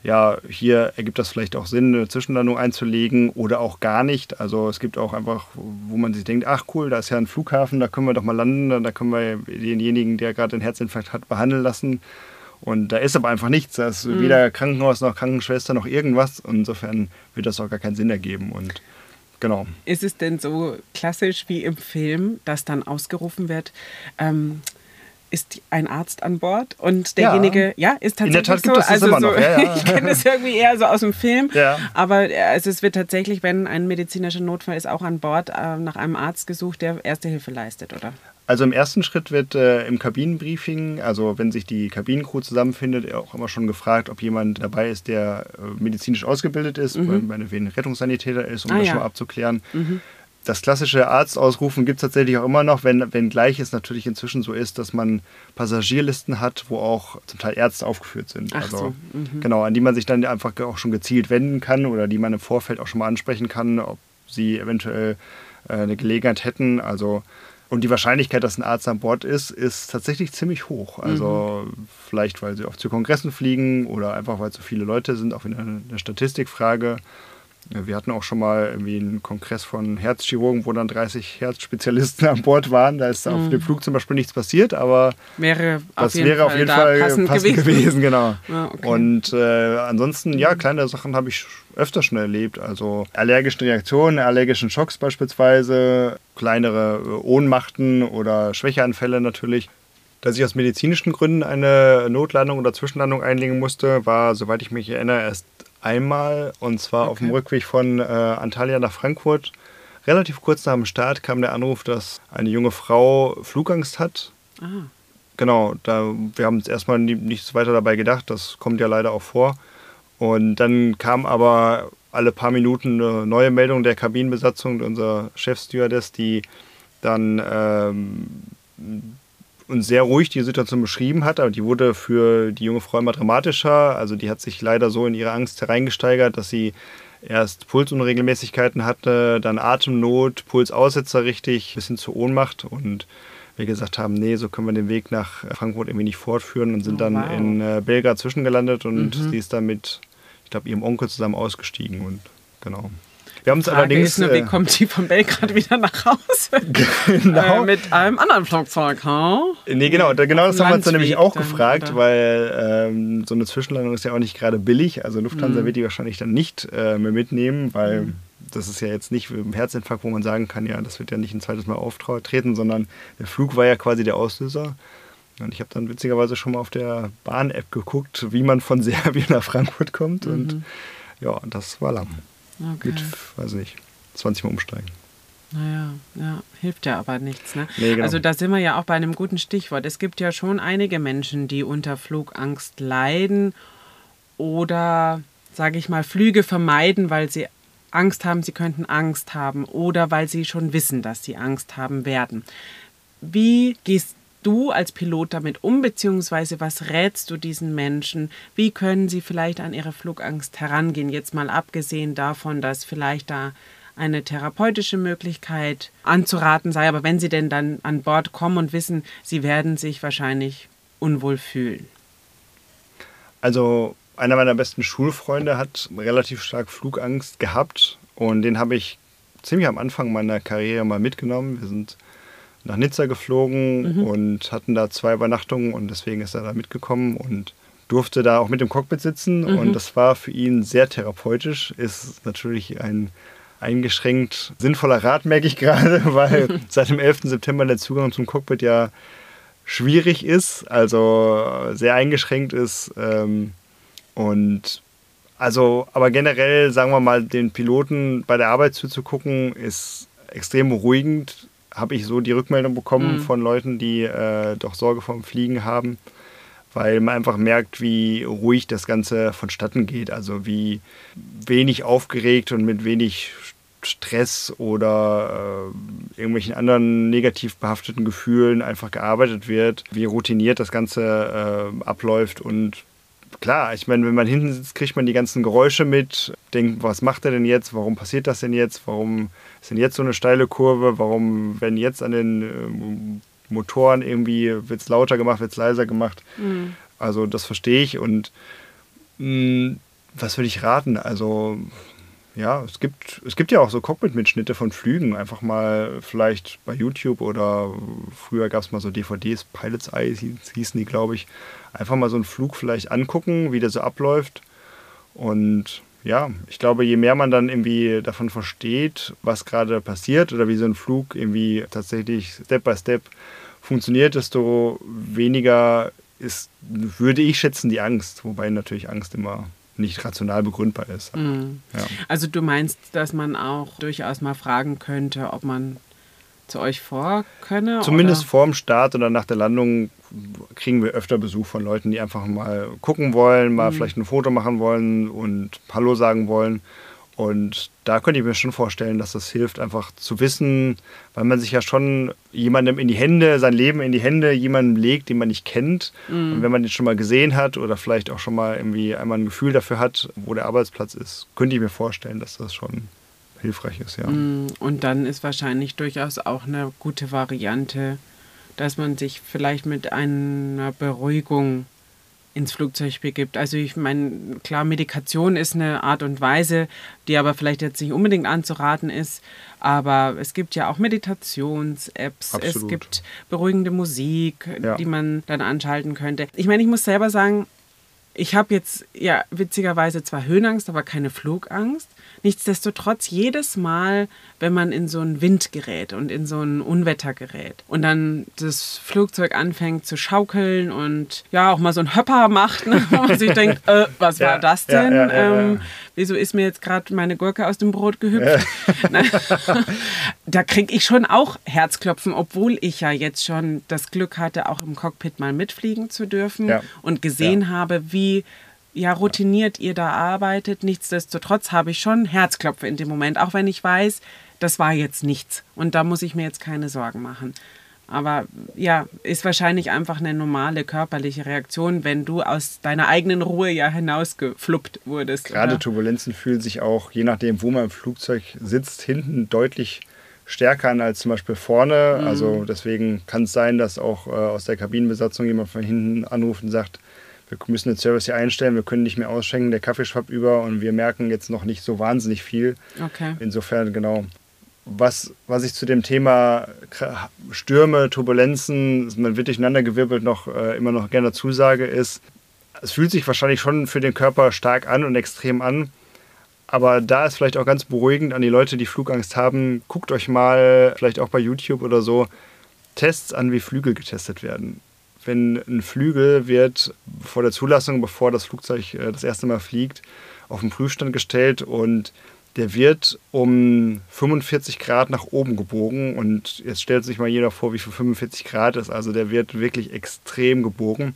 ja, hier ergibt das vielleicht auch Sinn, eine Zwischenlandung einzulegen oder auch gar nicht. Also es gibt auch einfach, wo man sich denkt, ach cool, da ist ja ein Flughafen, da können wir doch mal landen, da können wir denjenigen, der gerade einen Herzinfarkt hat, behandeln lassen. Und da ist aber einfach nichts. Da ist mhm. weder Krankenhaus noch Krankenschwester noch irgendwas. Insofern wird das auch gar keinen Sinn ergeben. Und genau. Ist es denn so klassisch wie im Film, dass dann ausgerufen wird, ähm, ist ein Arzt an Bord und derjenige, ja, ja ist tatsächlich In der Tat gibt so. Es das also immer so, noch. Ja, ja. ich kenne das irgendwie eher so aus dem Film, aber also es wird tatsächlich, wenn ein medizinischer Notfall ist, auch an Bord äh, nach einem Arzt gesucht, der Erste Hilfe leistet, oder? Also im ersten Schritt wird äh, im Kabinenbriefing, also wenn sich die Kabinencrew zusammenfindet, auch immer schon gefragt, ob jemand dabei ist, der äh, medizinisch ausgebildet ist, mhm. meinetwegen Rettungssanitäter ist, um ah, das ja. schon mal abzuklären. Mhm. Das klassische Arztausrufen gibt es tatsächlich auch immer noch, wenn, wenn gleich es natürlich inzwischen so ist, dass man Passagierlisten hat, wo auch zum Teil Ärzte aufgeführt sind. Ach also so. mhm. genau, an die man sich dann einfach auch schon gezielt wenden kann oder die man im Vorfeld auch schon mal ansprechen kann, ob sie eventuell äh, eine Gelegenheit hätten. Also und die Wahrscheinlichkeit, dass ein Arzt an Bord ist, ist tatsächlich ziemlich hoch. Also mhm. vielleicht, weil sie oft zu Kongressen fliegen oder einfach, weil zu viele Leute sind, auch wieder eine Statistikfrage. Wir hatten auch schon mal irgendwie einen Kongress von Herzchirurgen, wo dann 30 Herzspezialisten an Bord waren. Da ist mhm. auf dem Flug zum Beispiel nichts passiert, aber wäre das wäre Fall auf jeden Fall passend, passend gewesen. gewesen. genau. Ah, okay. Und äh, ansonsten, ja, kleine Sachen habe ich öfter schon erlebt. Also allergische Reaktionen, allergischen Schocks beispielsweise, kleinere äh, Ohnmachten oder Schwächeanfälle natürlich. Dass ich aus medizinischen Gründen eine Notlandung oder Zwischenlandung einlegen musste, war, soweit ich mich erinnere, erst einmal und zwar okay. auf dem Rückweg von äh, Antalya nach Frankfurt. Relativ kurz nach dem Start kam der Anruf, dass eine junge Frau Flugangst hat. Ah. genau, da, wir haben uns erstmal nichts weiter dabei gedacht, das kommt ja leider auch vor. Und dann kam aber alle paar Minuten eine neue Meldung der Kabinenbesatzung, unserer Chefstewardess, die dann ähm, uns sehr ruhig die Situation beschrieben hat, aber die wurde für die junge Frau immer dramatischer. Also die hat sich leider so in ihre Angst hereingesteigert, dass sie erst Pulsunregelmäßigkeiten hatte, dann Atemnot, Pulsaussetzer richtig, bis hin zur Ohnmacht und wir gesagt haben, nee, so können wir den Weg nach Frankfurt irgendwie nicht fortführen und sind oh, dann wow. in äh, Belgrad zwischengelandet und mhm. sie ist dann mit, ich glaube, ihrem Onkel zusammen ausgestiegen und genau. Wir haben es allerdings. Ist nur, wie äh, kommt sie von Belgrad wieder nach Hause? Genau. Äh, mit einem anderen Flugzeug, ha? Huh? Nee, genau. genau das haben wir uns dann nämlich auch dann, gefragt, oder? weil ähm, so eine Zwischenlandung ist ja auch nicht gerade billig. Also Lufthansa mhm. wird die wahrscheinlich dann nicht äh, mehr mitnehmen, weil. Mhm das ist ja jetzt nicht im Herzinfarkt, wo man sagen kann, ja, das wird ja nicht ein zweites Mal auftreten, sondern der Flug war ja quasi der Auslöser. Und ich habe dann witzigerweise schon mal auf der Bahn-App geguckt, wie man von Serbien nach Frankfurt kommt. Mhm. Und ja, das war lang. Okay. Mit, weiß nicht, 20 Mal umsteigen. Naja, ja, hilft ja aber nichts. Ne? Nee, genau. Also da sind wir ja auch bei einem guten Stichwort. Es gibt ja schon einige Menschen, die unter Flugangst leiden oder, sage ich mal, Flüge vermeiden, weil sie Angst haben, sie könnten Angst haben oder weil sie schon wissen, dass sie Angst haben werden. Wie gehst du als Pilot damit um, beziehungsweise was rätst du diesen Menschen? Wie können sie vielleicht an ihre Flugangst herangehen? Jetzt mal abgesehen davon, dass vielleicht da eine therapeutische Möglichkeit anzuraten sei, aber wenn sie denn dann an Bord kommen und wissen, sie werden sich wahrscheinlich unwohl fühlen. Also einer meiner besten Schulfreunde hat relativ stark Flugangst gehabt und den habe ich ziemlich am Anfang meiner Karriere mal mitgenommen. Wir sind nach Nizza geflogen mhm. und hatten da zwei Übernachtungen und deswegen ist er da mitgekommen und durfte da auch mit im Cockpit sitzen mhm. und das war für ihn sehr therapeutisch. Ist natürlich ein eingeschränkt sinnvoller Rat, merke ich gerade, weil seit dem 11. September der Zugang zum Cockpit ja schwierig ist, also sehr eingeschränkt ist. Ähm, und also, aber generell, sagen wir mal, den Piloten bei der Arbeit zuzugucken, ist extrem beruhigend habe ich so die Rückmeldung bekommen mhm. von Leuten, die äh, doch Sorge vorm Fliegen haben, weil man einfach merkt, wie ruhig das Ganze vonstatten geht. Also wie wenig aufgeregt und mit wenig Stress oder äh, irgendwelchen anderen negativ behafteten Gefühlen einfach gearbeitet wird, wie routiniert das Ganze äh, abläuft und klar, ich meine, wenn man hinten sitzt, kriegt man die ganzen Geräusche mit, denkt, was macht er denn jetzt, warum passiert das denn jetzt, warum ist denn jetzt so eine steile Kurve, warum werden jetzt an den äh, Motoren irgendwie, wird es lauter gemacht, wird es leiser gemacht. Mhm. Also das verstehe ich und mh, hm, was würde ich raten? Also ja, es gibt, es gibt ja auch so Cockpit-Mitschnitte von Flügen. Einfach mal vielleicht bei YouTube oder früher gab es mal so DVDs, Pilot's Eye hießen die, glaube ich. Einfach mal so einen Flug vielleicht angucken, wie der so abläuft. Und ja, ich glaube, je mehr man dann irgendwie davon versteht, was gerade passiert oder wie so ein Flug irgendwie tatsächlich Step by Step funktioniert, desto weniger ist, würde ich schätzen, die Angst. Wobei natürlich Angst immer nicht rational begründbar ist. Mhm. Ja. Also du meinst, dass man auch durchaus mal fragen könnte, ob man zu euch vor könne? Zumindest oder? vor dem Start oder nach der Landung kriegen wir öfter Besuch von Leuten, die einfach mal gucken wollen, mal mhm. vielleicht ein Foto machen wollen und Hallo sagen wollen. Und da könnte ich mir schon vorstellen, dass das hilft, einfach zu wissen, weil man sich ja schon jemandem in die Hände, sein Leben in die Hände jemandem legt, den man nicht kennt. Mhm. Und wenn man den schon mal gesehen hat oder vielleicht auch schon mal irgendwie einmal ein Gefühl dafür hat, wo der Arbeitsplatz ist, könnte ich mir vorstellen, dass das schon hilfreich ist, ja. Mhm. Und dann ist wahrscheinlich durchaus auch eine gute Variante, dass man sich vielleicht mit einer Beruhigung ins Flugzeug begibt. Also ich meine, klar, Medikation ist eine Art und Weise, die aber vielleicht jetzt nicht unbedingt anzuraten ist. Aber es gibt ja auch Meditations-Apps, es gibt beruhigende Musik, ja. die man dann anschalten könnte. Ich meine, ich muss selber sagen, ich habe jetzt ja witzigerweise zwar Höhenangst, aber keine Flugangst. Nichtsdestotrotz jedes Mal, wenn man in so einen Wind gerät und in so ein Unwetter gerät und dann das Flugzeug anfängt zu schaukeln und ja auch mal so einen Höpper macht, ne, wo man sich denkt, äh, was ja, war das denn? Ja, ja, ähm, wieso ist mir jetzt gerade meine Gurke aus dem Brot gehüpft? da kriege ich schon auch Herzklopfen, obwohl ich ja jetzt schon das Glück hatte, auch im Cockpit mal mitfliegen zu dürfen ja. und gesehen ja. habe, wie ja, routiniert ihr da arbeitet. Nichtsdestotrotz habe ich schon Herzklopfen in dem Moment, auch wenn ich weiß, das war jetzt nichts. Und da muss ich mir jetzt keine Sorgen machen. Aber ja, ist wahrscheinlich einfach eine normale körperliche Reaktion, wenn du aus deiner eigenen Ruhe ja hinausgefluppt wurdest. Gerade oder? Turbulenzen fühlen sich auch, je nachdem, wo man im Flugzeug sitzt, hinten deutlich stärker an als zum Beispiel vorne. Mhm. Also deswegen kann es sein, dass auch äh, aus der Kabinenbesatzung jemand von hinten anruft und sagt, wir müssen den Service hier einstellen, wir können nicht mehr ausschenken, der Kaffee schwappt über und wir merken jetzt noch nicht so wahnsinnig viel. Okay. Insofern, genau, was, was ich zu dem Thema Stürme, Turbulenzen, man wird durcheinandergewirbelt, noch äh, immer noch gerne zusage, ist, es fühlt sich wahrscheinlich schon für den Körper stark an und extrem an. Aber da ist vielleicht auch ganz beruhigend an die Leute, die Flugangst haben, guckt euch mal, vielleicht auch bei YouTube oder so, Tests an, wie Flügel getestet werden. Wenn ein Flügel wird vor der Zulassung, bevor das Flugzeug äh, das erste Mal fliegt, auf den Prüfstand gestellt und der wird um 45 Grad nach oben gebogen und jetzt stellt sich mal jeder vor, wie viel 45 Grad ist. Also der wird wirklich extrem gebogen.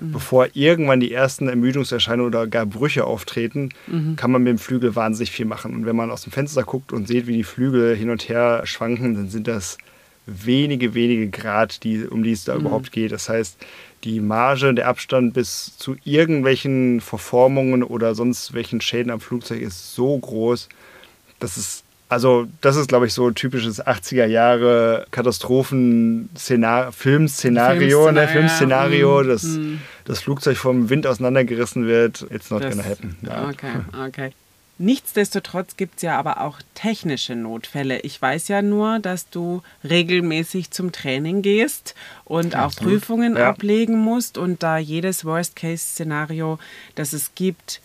Mhm. Bevor irgendwann die ersten Ermüdungserscheinungen oder gar Brüche auftreten, mhm. kann man mit dem Flügel wahnsinnig viel machen. Und wenn man aus dem Fenster guckt und sieht, wie die Flügel hin und her schwanken, dann sind das wenige, wenige Grad, die, um die es da mhm. überhaupt geht. Das heißt, die Marge, der Abstand bis zu irgendwelchen Verformungen oder sonst welchen Schäden am Flugzeug ist so groß, dass es also das ist, glaube ich, so ein typisches 80er Jahre Katastrophen-Filmszenario, Filmszenario, ne? Filmszenario, mm, dass mm. das Flugzeug vom Wind auseinandergerissen wird. It's not das, gonna happen. Ja. Okay, okay. Nichtsdestotrotz gibt es ja aber auch technische Notfälle. Ich weiß ja nur, dass du regelmäßig zum Training gehst und auch Prüfungen ja. ablegen musst und da jedes Worst-Case-Szenario, das es gibt,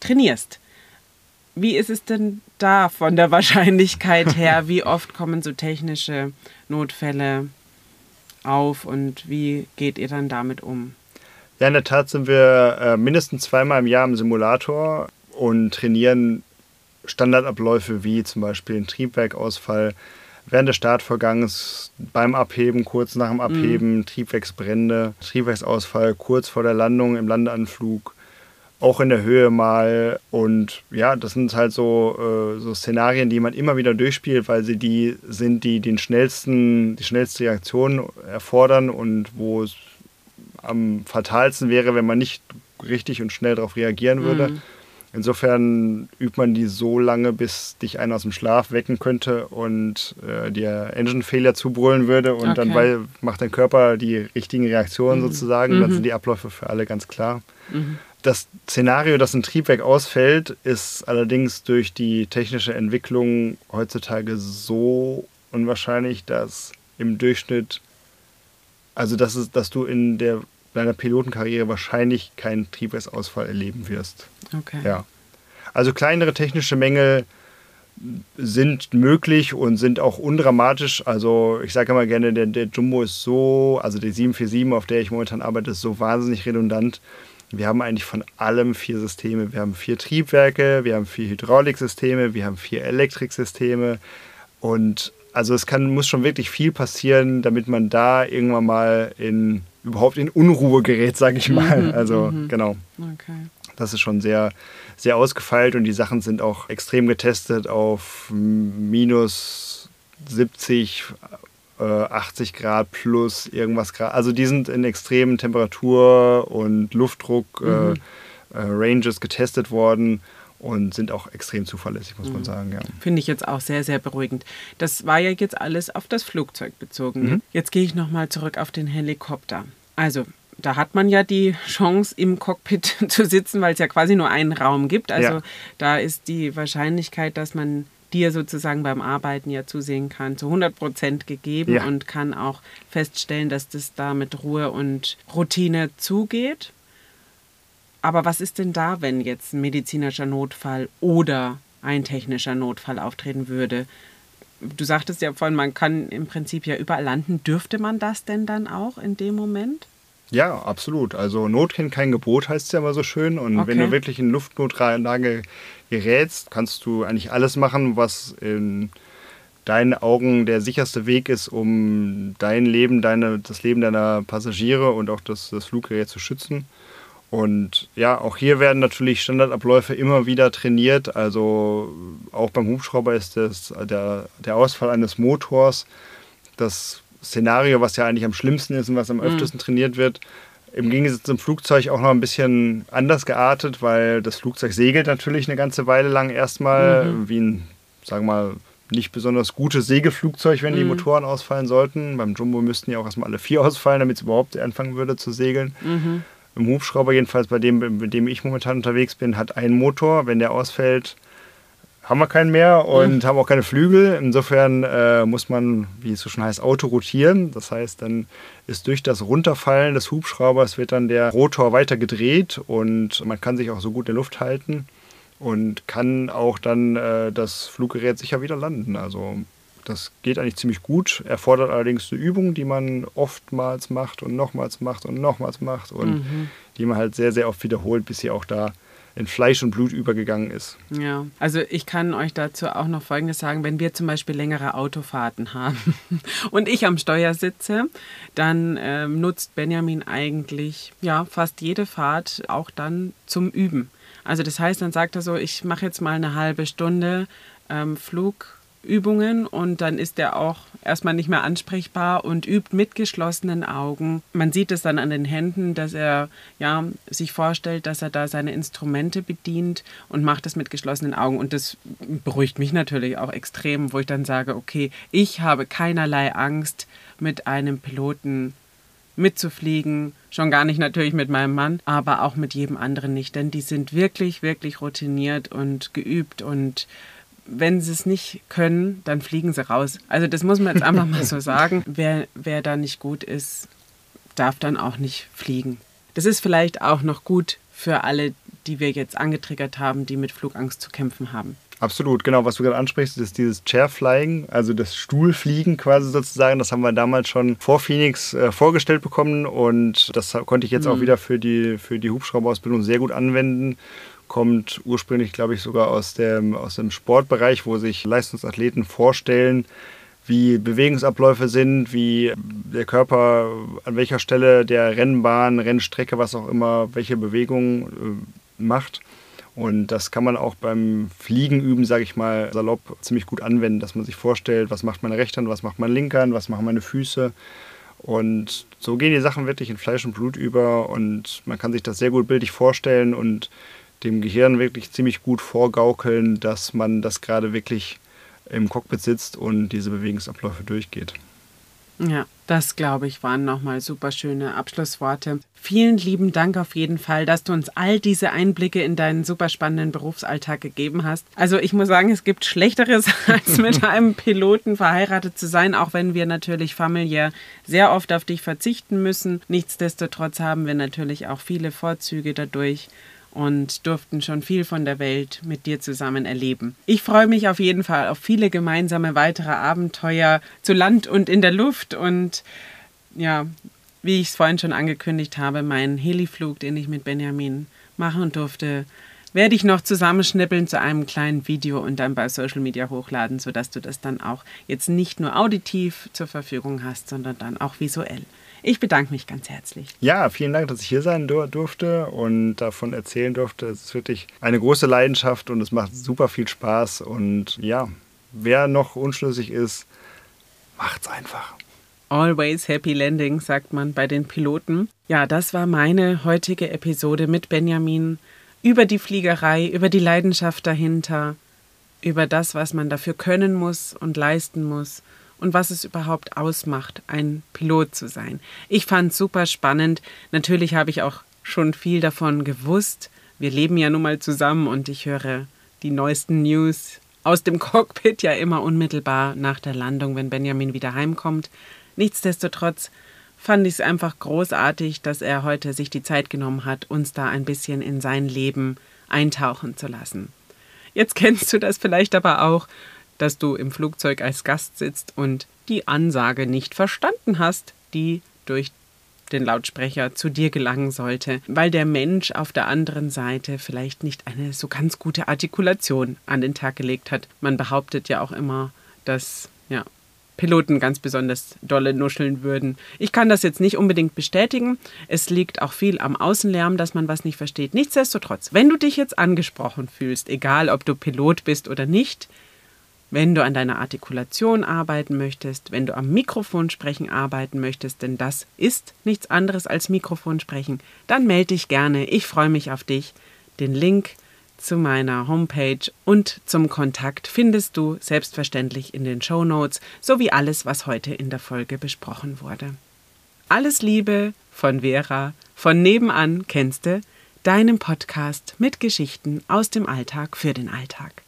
trainierst. Wie ist es denn da von der Wahrscheinlichkeit her? Wie oft kommen so technische Notfälle auf und wie geht ihr dann damit um? Ja, in der Tat sind wir äh, mindestens zweimal im Jahr im Simulator und trainieren Standardabläufe wie zum Beispiel ein Triebwerkausfall während des Startvorgangs, beim Abheben, kurz nach dem Abheben, mhm. Triebwerksbrände, Triebwerksausfall kurz vor der Landung im Landeanflug, auch in der Höhe mal. Und ja, das sind halt so, äh, so Szenarien, die man immer wieder durchspielt, weil sie die sind, die den schnellsten, die schnellste Reaktion erfordern und wo es am fatalsten wäre, wenn man nicht richtig und schnell darauf reagieren würde. Mhm. Insofern übt man die so lange, bis dich einer aus dem Schlaf wecken könnte und äh, dir Engine-Fehler zubrüllen würde und okay. dann weil, macht dein Körper die richtigen Reaktionen mhm. sozusagen. Mhm. Dann sind die Abläufe für alle ganz klar. Mhm. Das Szenario, dass ein Triebwerk ausfällt, ist allerdings durch die technische Entwicklung heutzutage so unwahrscheinlich, dass im Durchschnitt, also dass, es, dass du in der deiner Pilotenkarriere wahrscheinlich keinen Triebwerksausfall erleben wirst. Okay. Ja. Also kleinere technische Mängel sind möglich und sind auch undramatisch. Also ich sage immer gerne, der, der Jumbo ist so, also die 747, auf der ich momentan arbeite, ist so wahnsinnig redundant. Wir haben eigentlich von allem vier Systeme. Wir haben vier Triebwerke, wir haben vier Hydrauliksysteme, wir haben vier Elektriksysteme und also es kann, muss schon wirklich viel passieren, damit man da irgendwann mal in überhaupt in Unruhe gerät, sage ich mal. Mhm, also mhm. genau. Okay. Das ist schon sehr, sehr ausgefeilt und die Sachen sind auch extrem getestet auf minus 70, äh, 80 Grad plus irgendwas Grad. Also die sind in extremen Temperatur- und Luftdruck äh, mhm. äh, Ranges getestet worden und sind auch extrem zuverlässig, muss man mhm. sagen. Ja. Finde ich jetzt auch sehr, sehr beruhigend. Das war ja jetzt alles auf das Flugzeug bezogen. Mhm. Jetzt gehe ich nochmal zurück auf den Helikopter. Also, da hat man ja die Chance, im Cockpit zu sitzen, weil es ja quasi nur einen Raum gibt. Also, ja. da ist die Wahrscheinlichkeit, dass man dir sozusagen beim Arbeiten ja zusehen kann, zu 100 Prozent gegeben ja. und kann auch feststellen, dass das da mit Ruhe und Routine zugeht. Aber was ist denn da, wenn jetzt ein medizinischer Notfall oder ein technischer Notfall auftreten würde? Du sagtest ja vorhin, man kann im Prinzip ja überall landen. Dürfte man das denn dann auch in dem Moment? Ja, absolut. Also Not kennt kein Gebot, heißt es ja immer so schön. Und okay. wenn du wirklich in Luftnotlage gerätst, kannst du eigentlich alles machen, was in deinen Augen der sicherste Weg ist, um dein Leben, deine, das Leben deiner Passagiere und auch das, das Fluggerät zu schützen. Und ja, auch hier werden natürlich Standardabläufe immer wieder trainiert. Also auch beim Hubschrauber ist das, der, der Ausfall eines Motors das Szenario, was ja eigentlich am schlimmsten ist und was am mhm. öftesten trainiert wird. Im Gegensatz zum Flugzeug auch noch ein bisschen anders geartet, weil das Flugzeug segelt natürlich eine ganze Weile lang erstmal, mhm. wie ein, sagen wir mal, nicht besonders gutes Segelflugzeug, wenn mhm. die Motoren ausfallen sollten. Beim Jumbo müssten ja auch erstmal alle vier ausfallen, damit es überhaupt anfangen würde zu segeln. Im Hubschrauber, jedenfalls bei dem, mit dem ich momentan unterwegs bin, hat ein Motor. Wenn der ausfällt, haben wir keinen mehr und mhm. haben auch keine Flügel. Insofern äh, muss man, wie es so schon heißt, Auto rotieren. Das heißt, dann ist durch das Runterfallen des Hubschraubers wird dann der Rotor weiter gedreht und man kann sich auch so gut in der Luft halten und kann auch dann äh, das Fluggerät sicher wieder landen. Also das geht eigentlich ziemlich gut, erfordert allerdings eine Übung, die man oftmals macht und nochmals macht und nochmals macht und mhm. die man halt sehr, sehr oft wiederholt, bis sie auch da in Fleisch und Blut übergegangen ist. Ja, also ich kann euch dazu auch noch Folgendes sagen. Wenn wir zum Beispiel längere Autofahrten haben und ich am Steuer sitze, dann ähm, nutzt Benjamin eigentlich ja, fast jede Fahrt auch dann zum Üben. Also das heißt, dann sagt er so, ich mache jetzt mal eine halbe Stunde ähm, Flug Übungen und dann ist er auch erstmal nicht mehr ansprechbar und übt mit geschlossenen Augen. Man sieht es dann an den Händen, dass er ja, sich vorstellt, dass er da seine Instrumente bedient und macht es mit geschlossenen Augen. Und das beruhigt mich natürlich auch extrem, wo ich dann sage, okay, ich habe keinerlei Angst, mit einem Piloten mitzufliegen. Schon gar nicht natürlich mit meinem Mann, aber auch mit jedem anderen nicht. Denn die sind wirklich, wirklich routiniert und geübt und wenn sie es nicht können, dann fliegen sie raus. Also das muss man jetzt einfach mal so sagen. Wer, wer da nicht gut ist, darf dann auch nicht fliegen. Das ist vielleicht auch noch gut für alle, die wir jetzt angetriggert haben, die mit Flugangst zu kämpfen haben. Absolut, genau. Was du gerade ansprichst, ist dieses Chairflying, also das Stuhlfliegen quasi sozusagen. Das haben wir damals schon vor Phoenix äh, vorgestellt bekommen und das konnte ich jetzt mhm. auch wieder für die, für die Hubschrauberausbildung sehr gut anwenden kommt ursprünglich, glaube ich, sogar aus dem, aus dem Sportbereich, wo sich Leistungsathleten vorstellen, wie Bewegungsabläufe sind, wie der Körper an welcher Stelle der Rennbahn, Rennstrecke, was auch immer, welche Bewegungen äh, macht. Und das kann man auch beim Fliegen üben, sage ich mal, salopp ziemlich gut anwenden, dass man sich vorstellt, was macht meine rechte Hand, was macht mein linker Hand, was machen meine Füße. Und so gehen die Sachen wirklich in Fleisch und Blut über und man kann sich das sehr gut bildlich vorstellen und dem Gehirn wirklich ziemlich gut vorgaukeln, dass man das gerade wirklich im Cockpit sitzt und diese Bewegungsabläufe durchgeht. Ja, das glaube ich waren nochmal super schöne Abschlussworte. Vielen lieben Dank auf jeden Fall, dass du uns all diese Einblicke in deinen super spannenden Berufsalltag gegeben hast. Also ich muss sagen, es gibt Schlechteres, als mit einem Piloten verheiratet zu sein, auch wenn wir natürlich familiär sehr oft auf dich verzichten müssen. Nichtsdestotrotz haben wir natürlich auch viele Vorzüge dadurch und durften schon viel von der Welt mit dir zusammen erleben. Ich freue mich auf jeden Fall auf viele gemeinsame weitere Abenteuer zu Land und in der Luft und ja, wie ich es vorhin schon angekündigt habe, meinen Heliflug, den ich mit Benjamin machen durfte, werde ich noch zusammenschnippeln zu einem kleinen Video und dann bei Social Media hochladen, sodass du das dann auch jetzt nicht nur auditiv zur Verfügung hast, sondern dann auch visuell. Ich bedanke mich ganz herzlich. Ja, vielen Dank, dass ich hier sein durfte und davon erzählen durfte. Es ist wirklich eine große Leidenschaft und es macht super viel Spaß. Und ja, wer noch unschlüssig ist, macht's einfach. Always Happy Landing, sagt man bei den Piloten. Ja, das war meine heutige Episode mit Benjamin über die Fliegerei, über die Leidenschaft dahinter, über das, was man dafür können muss und leisten muss und was es überhaupt ausmacht, ein Pilot zu sein. Ich fand es super spannend. Natürlich habe ich auch schon viel davon gewusst. Wir leben ja nun mal zusammen und ich höre die neuesten News aus dem Cockpit ja immer unmittelbar nach der Landung, wenn Benjamin wieder heimkommt. Nichtsdestotrotz fand ich es einfach großartig, dass er heute sich die Zeit genommen hat, uns da ein bisschen in sein Leben eintauchen zu lassen. Jetzt kennst du das vielleicht aber auch dass du im Flugzeug als Gast sitzt und die Ansage nicht verstanden hast, die durch den Lautsprecher zu dir gelangen sollte, weil der Mensch auf der anderen Seite vielleicht nicht eine so ganz gute Artikulation an den Tag gelegt hat. Man behauptet ja auch immer, dass ja, Piloten ganz besonders dolle nuscheln würden. Ich kann das jetzt nicht unbedingt bestätigen. Es liegt auch viel am Außenlärm, dass man was nicht versteht. Nichtsdestotrotz, wenn du dich jetzt angesprochen fühlst, egal ob du Pilot bist oder nicht, wenn du an deiner Artikulation arbeiten möchtest, wenn du am Mikrofonsprechen arbeiten möchtest, denn das ist nichts anderes als Mikrofonsprechen, dann melde dich gerne. Ich freue mich auf dich. Den Link zu meiner Homepage und zum Kontakt findest du selbstverständlich in den Show Notes sowie alles, was heute in der Folge besprochen wurde. Alles Liebe von Vera, von nebenan kennst du, deinem Podcast mit Geschichten aus dem Alltag für den Alltag.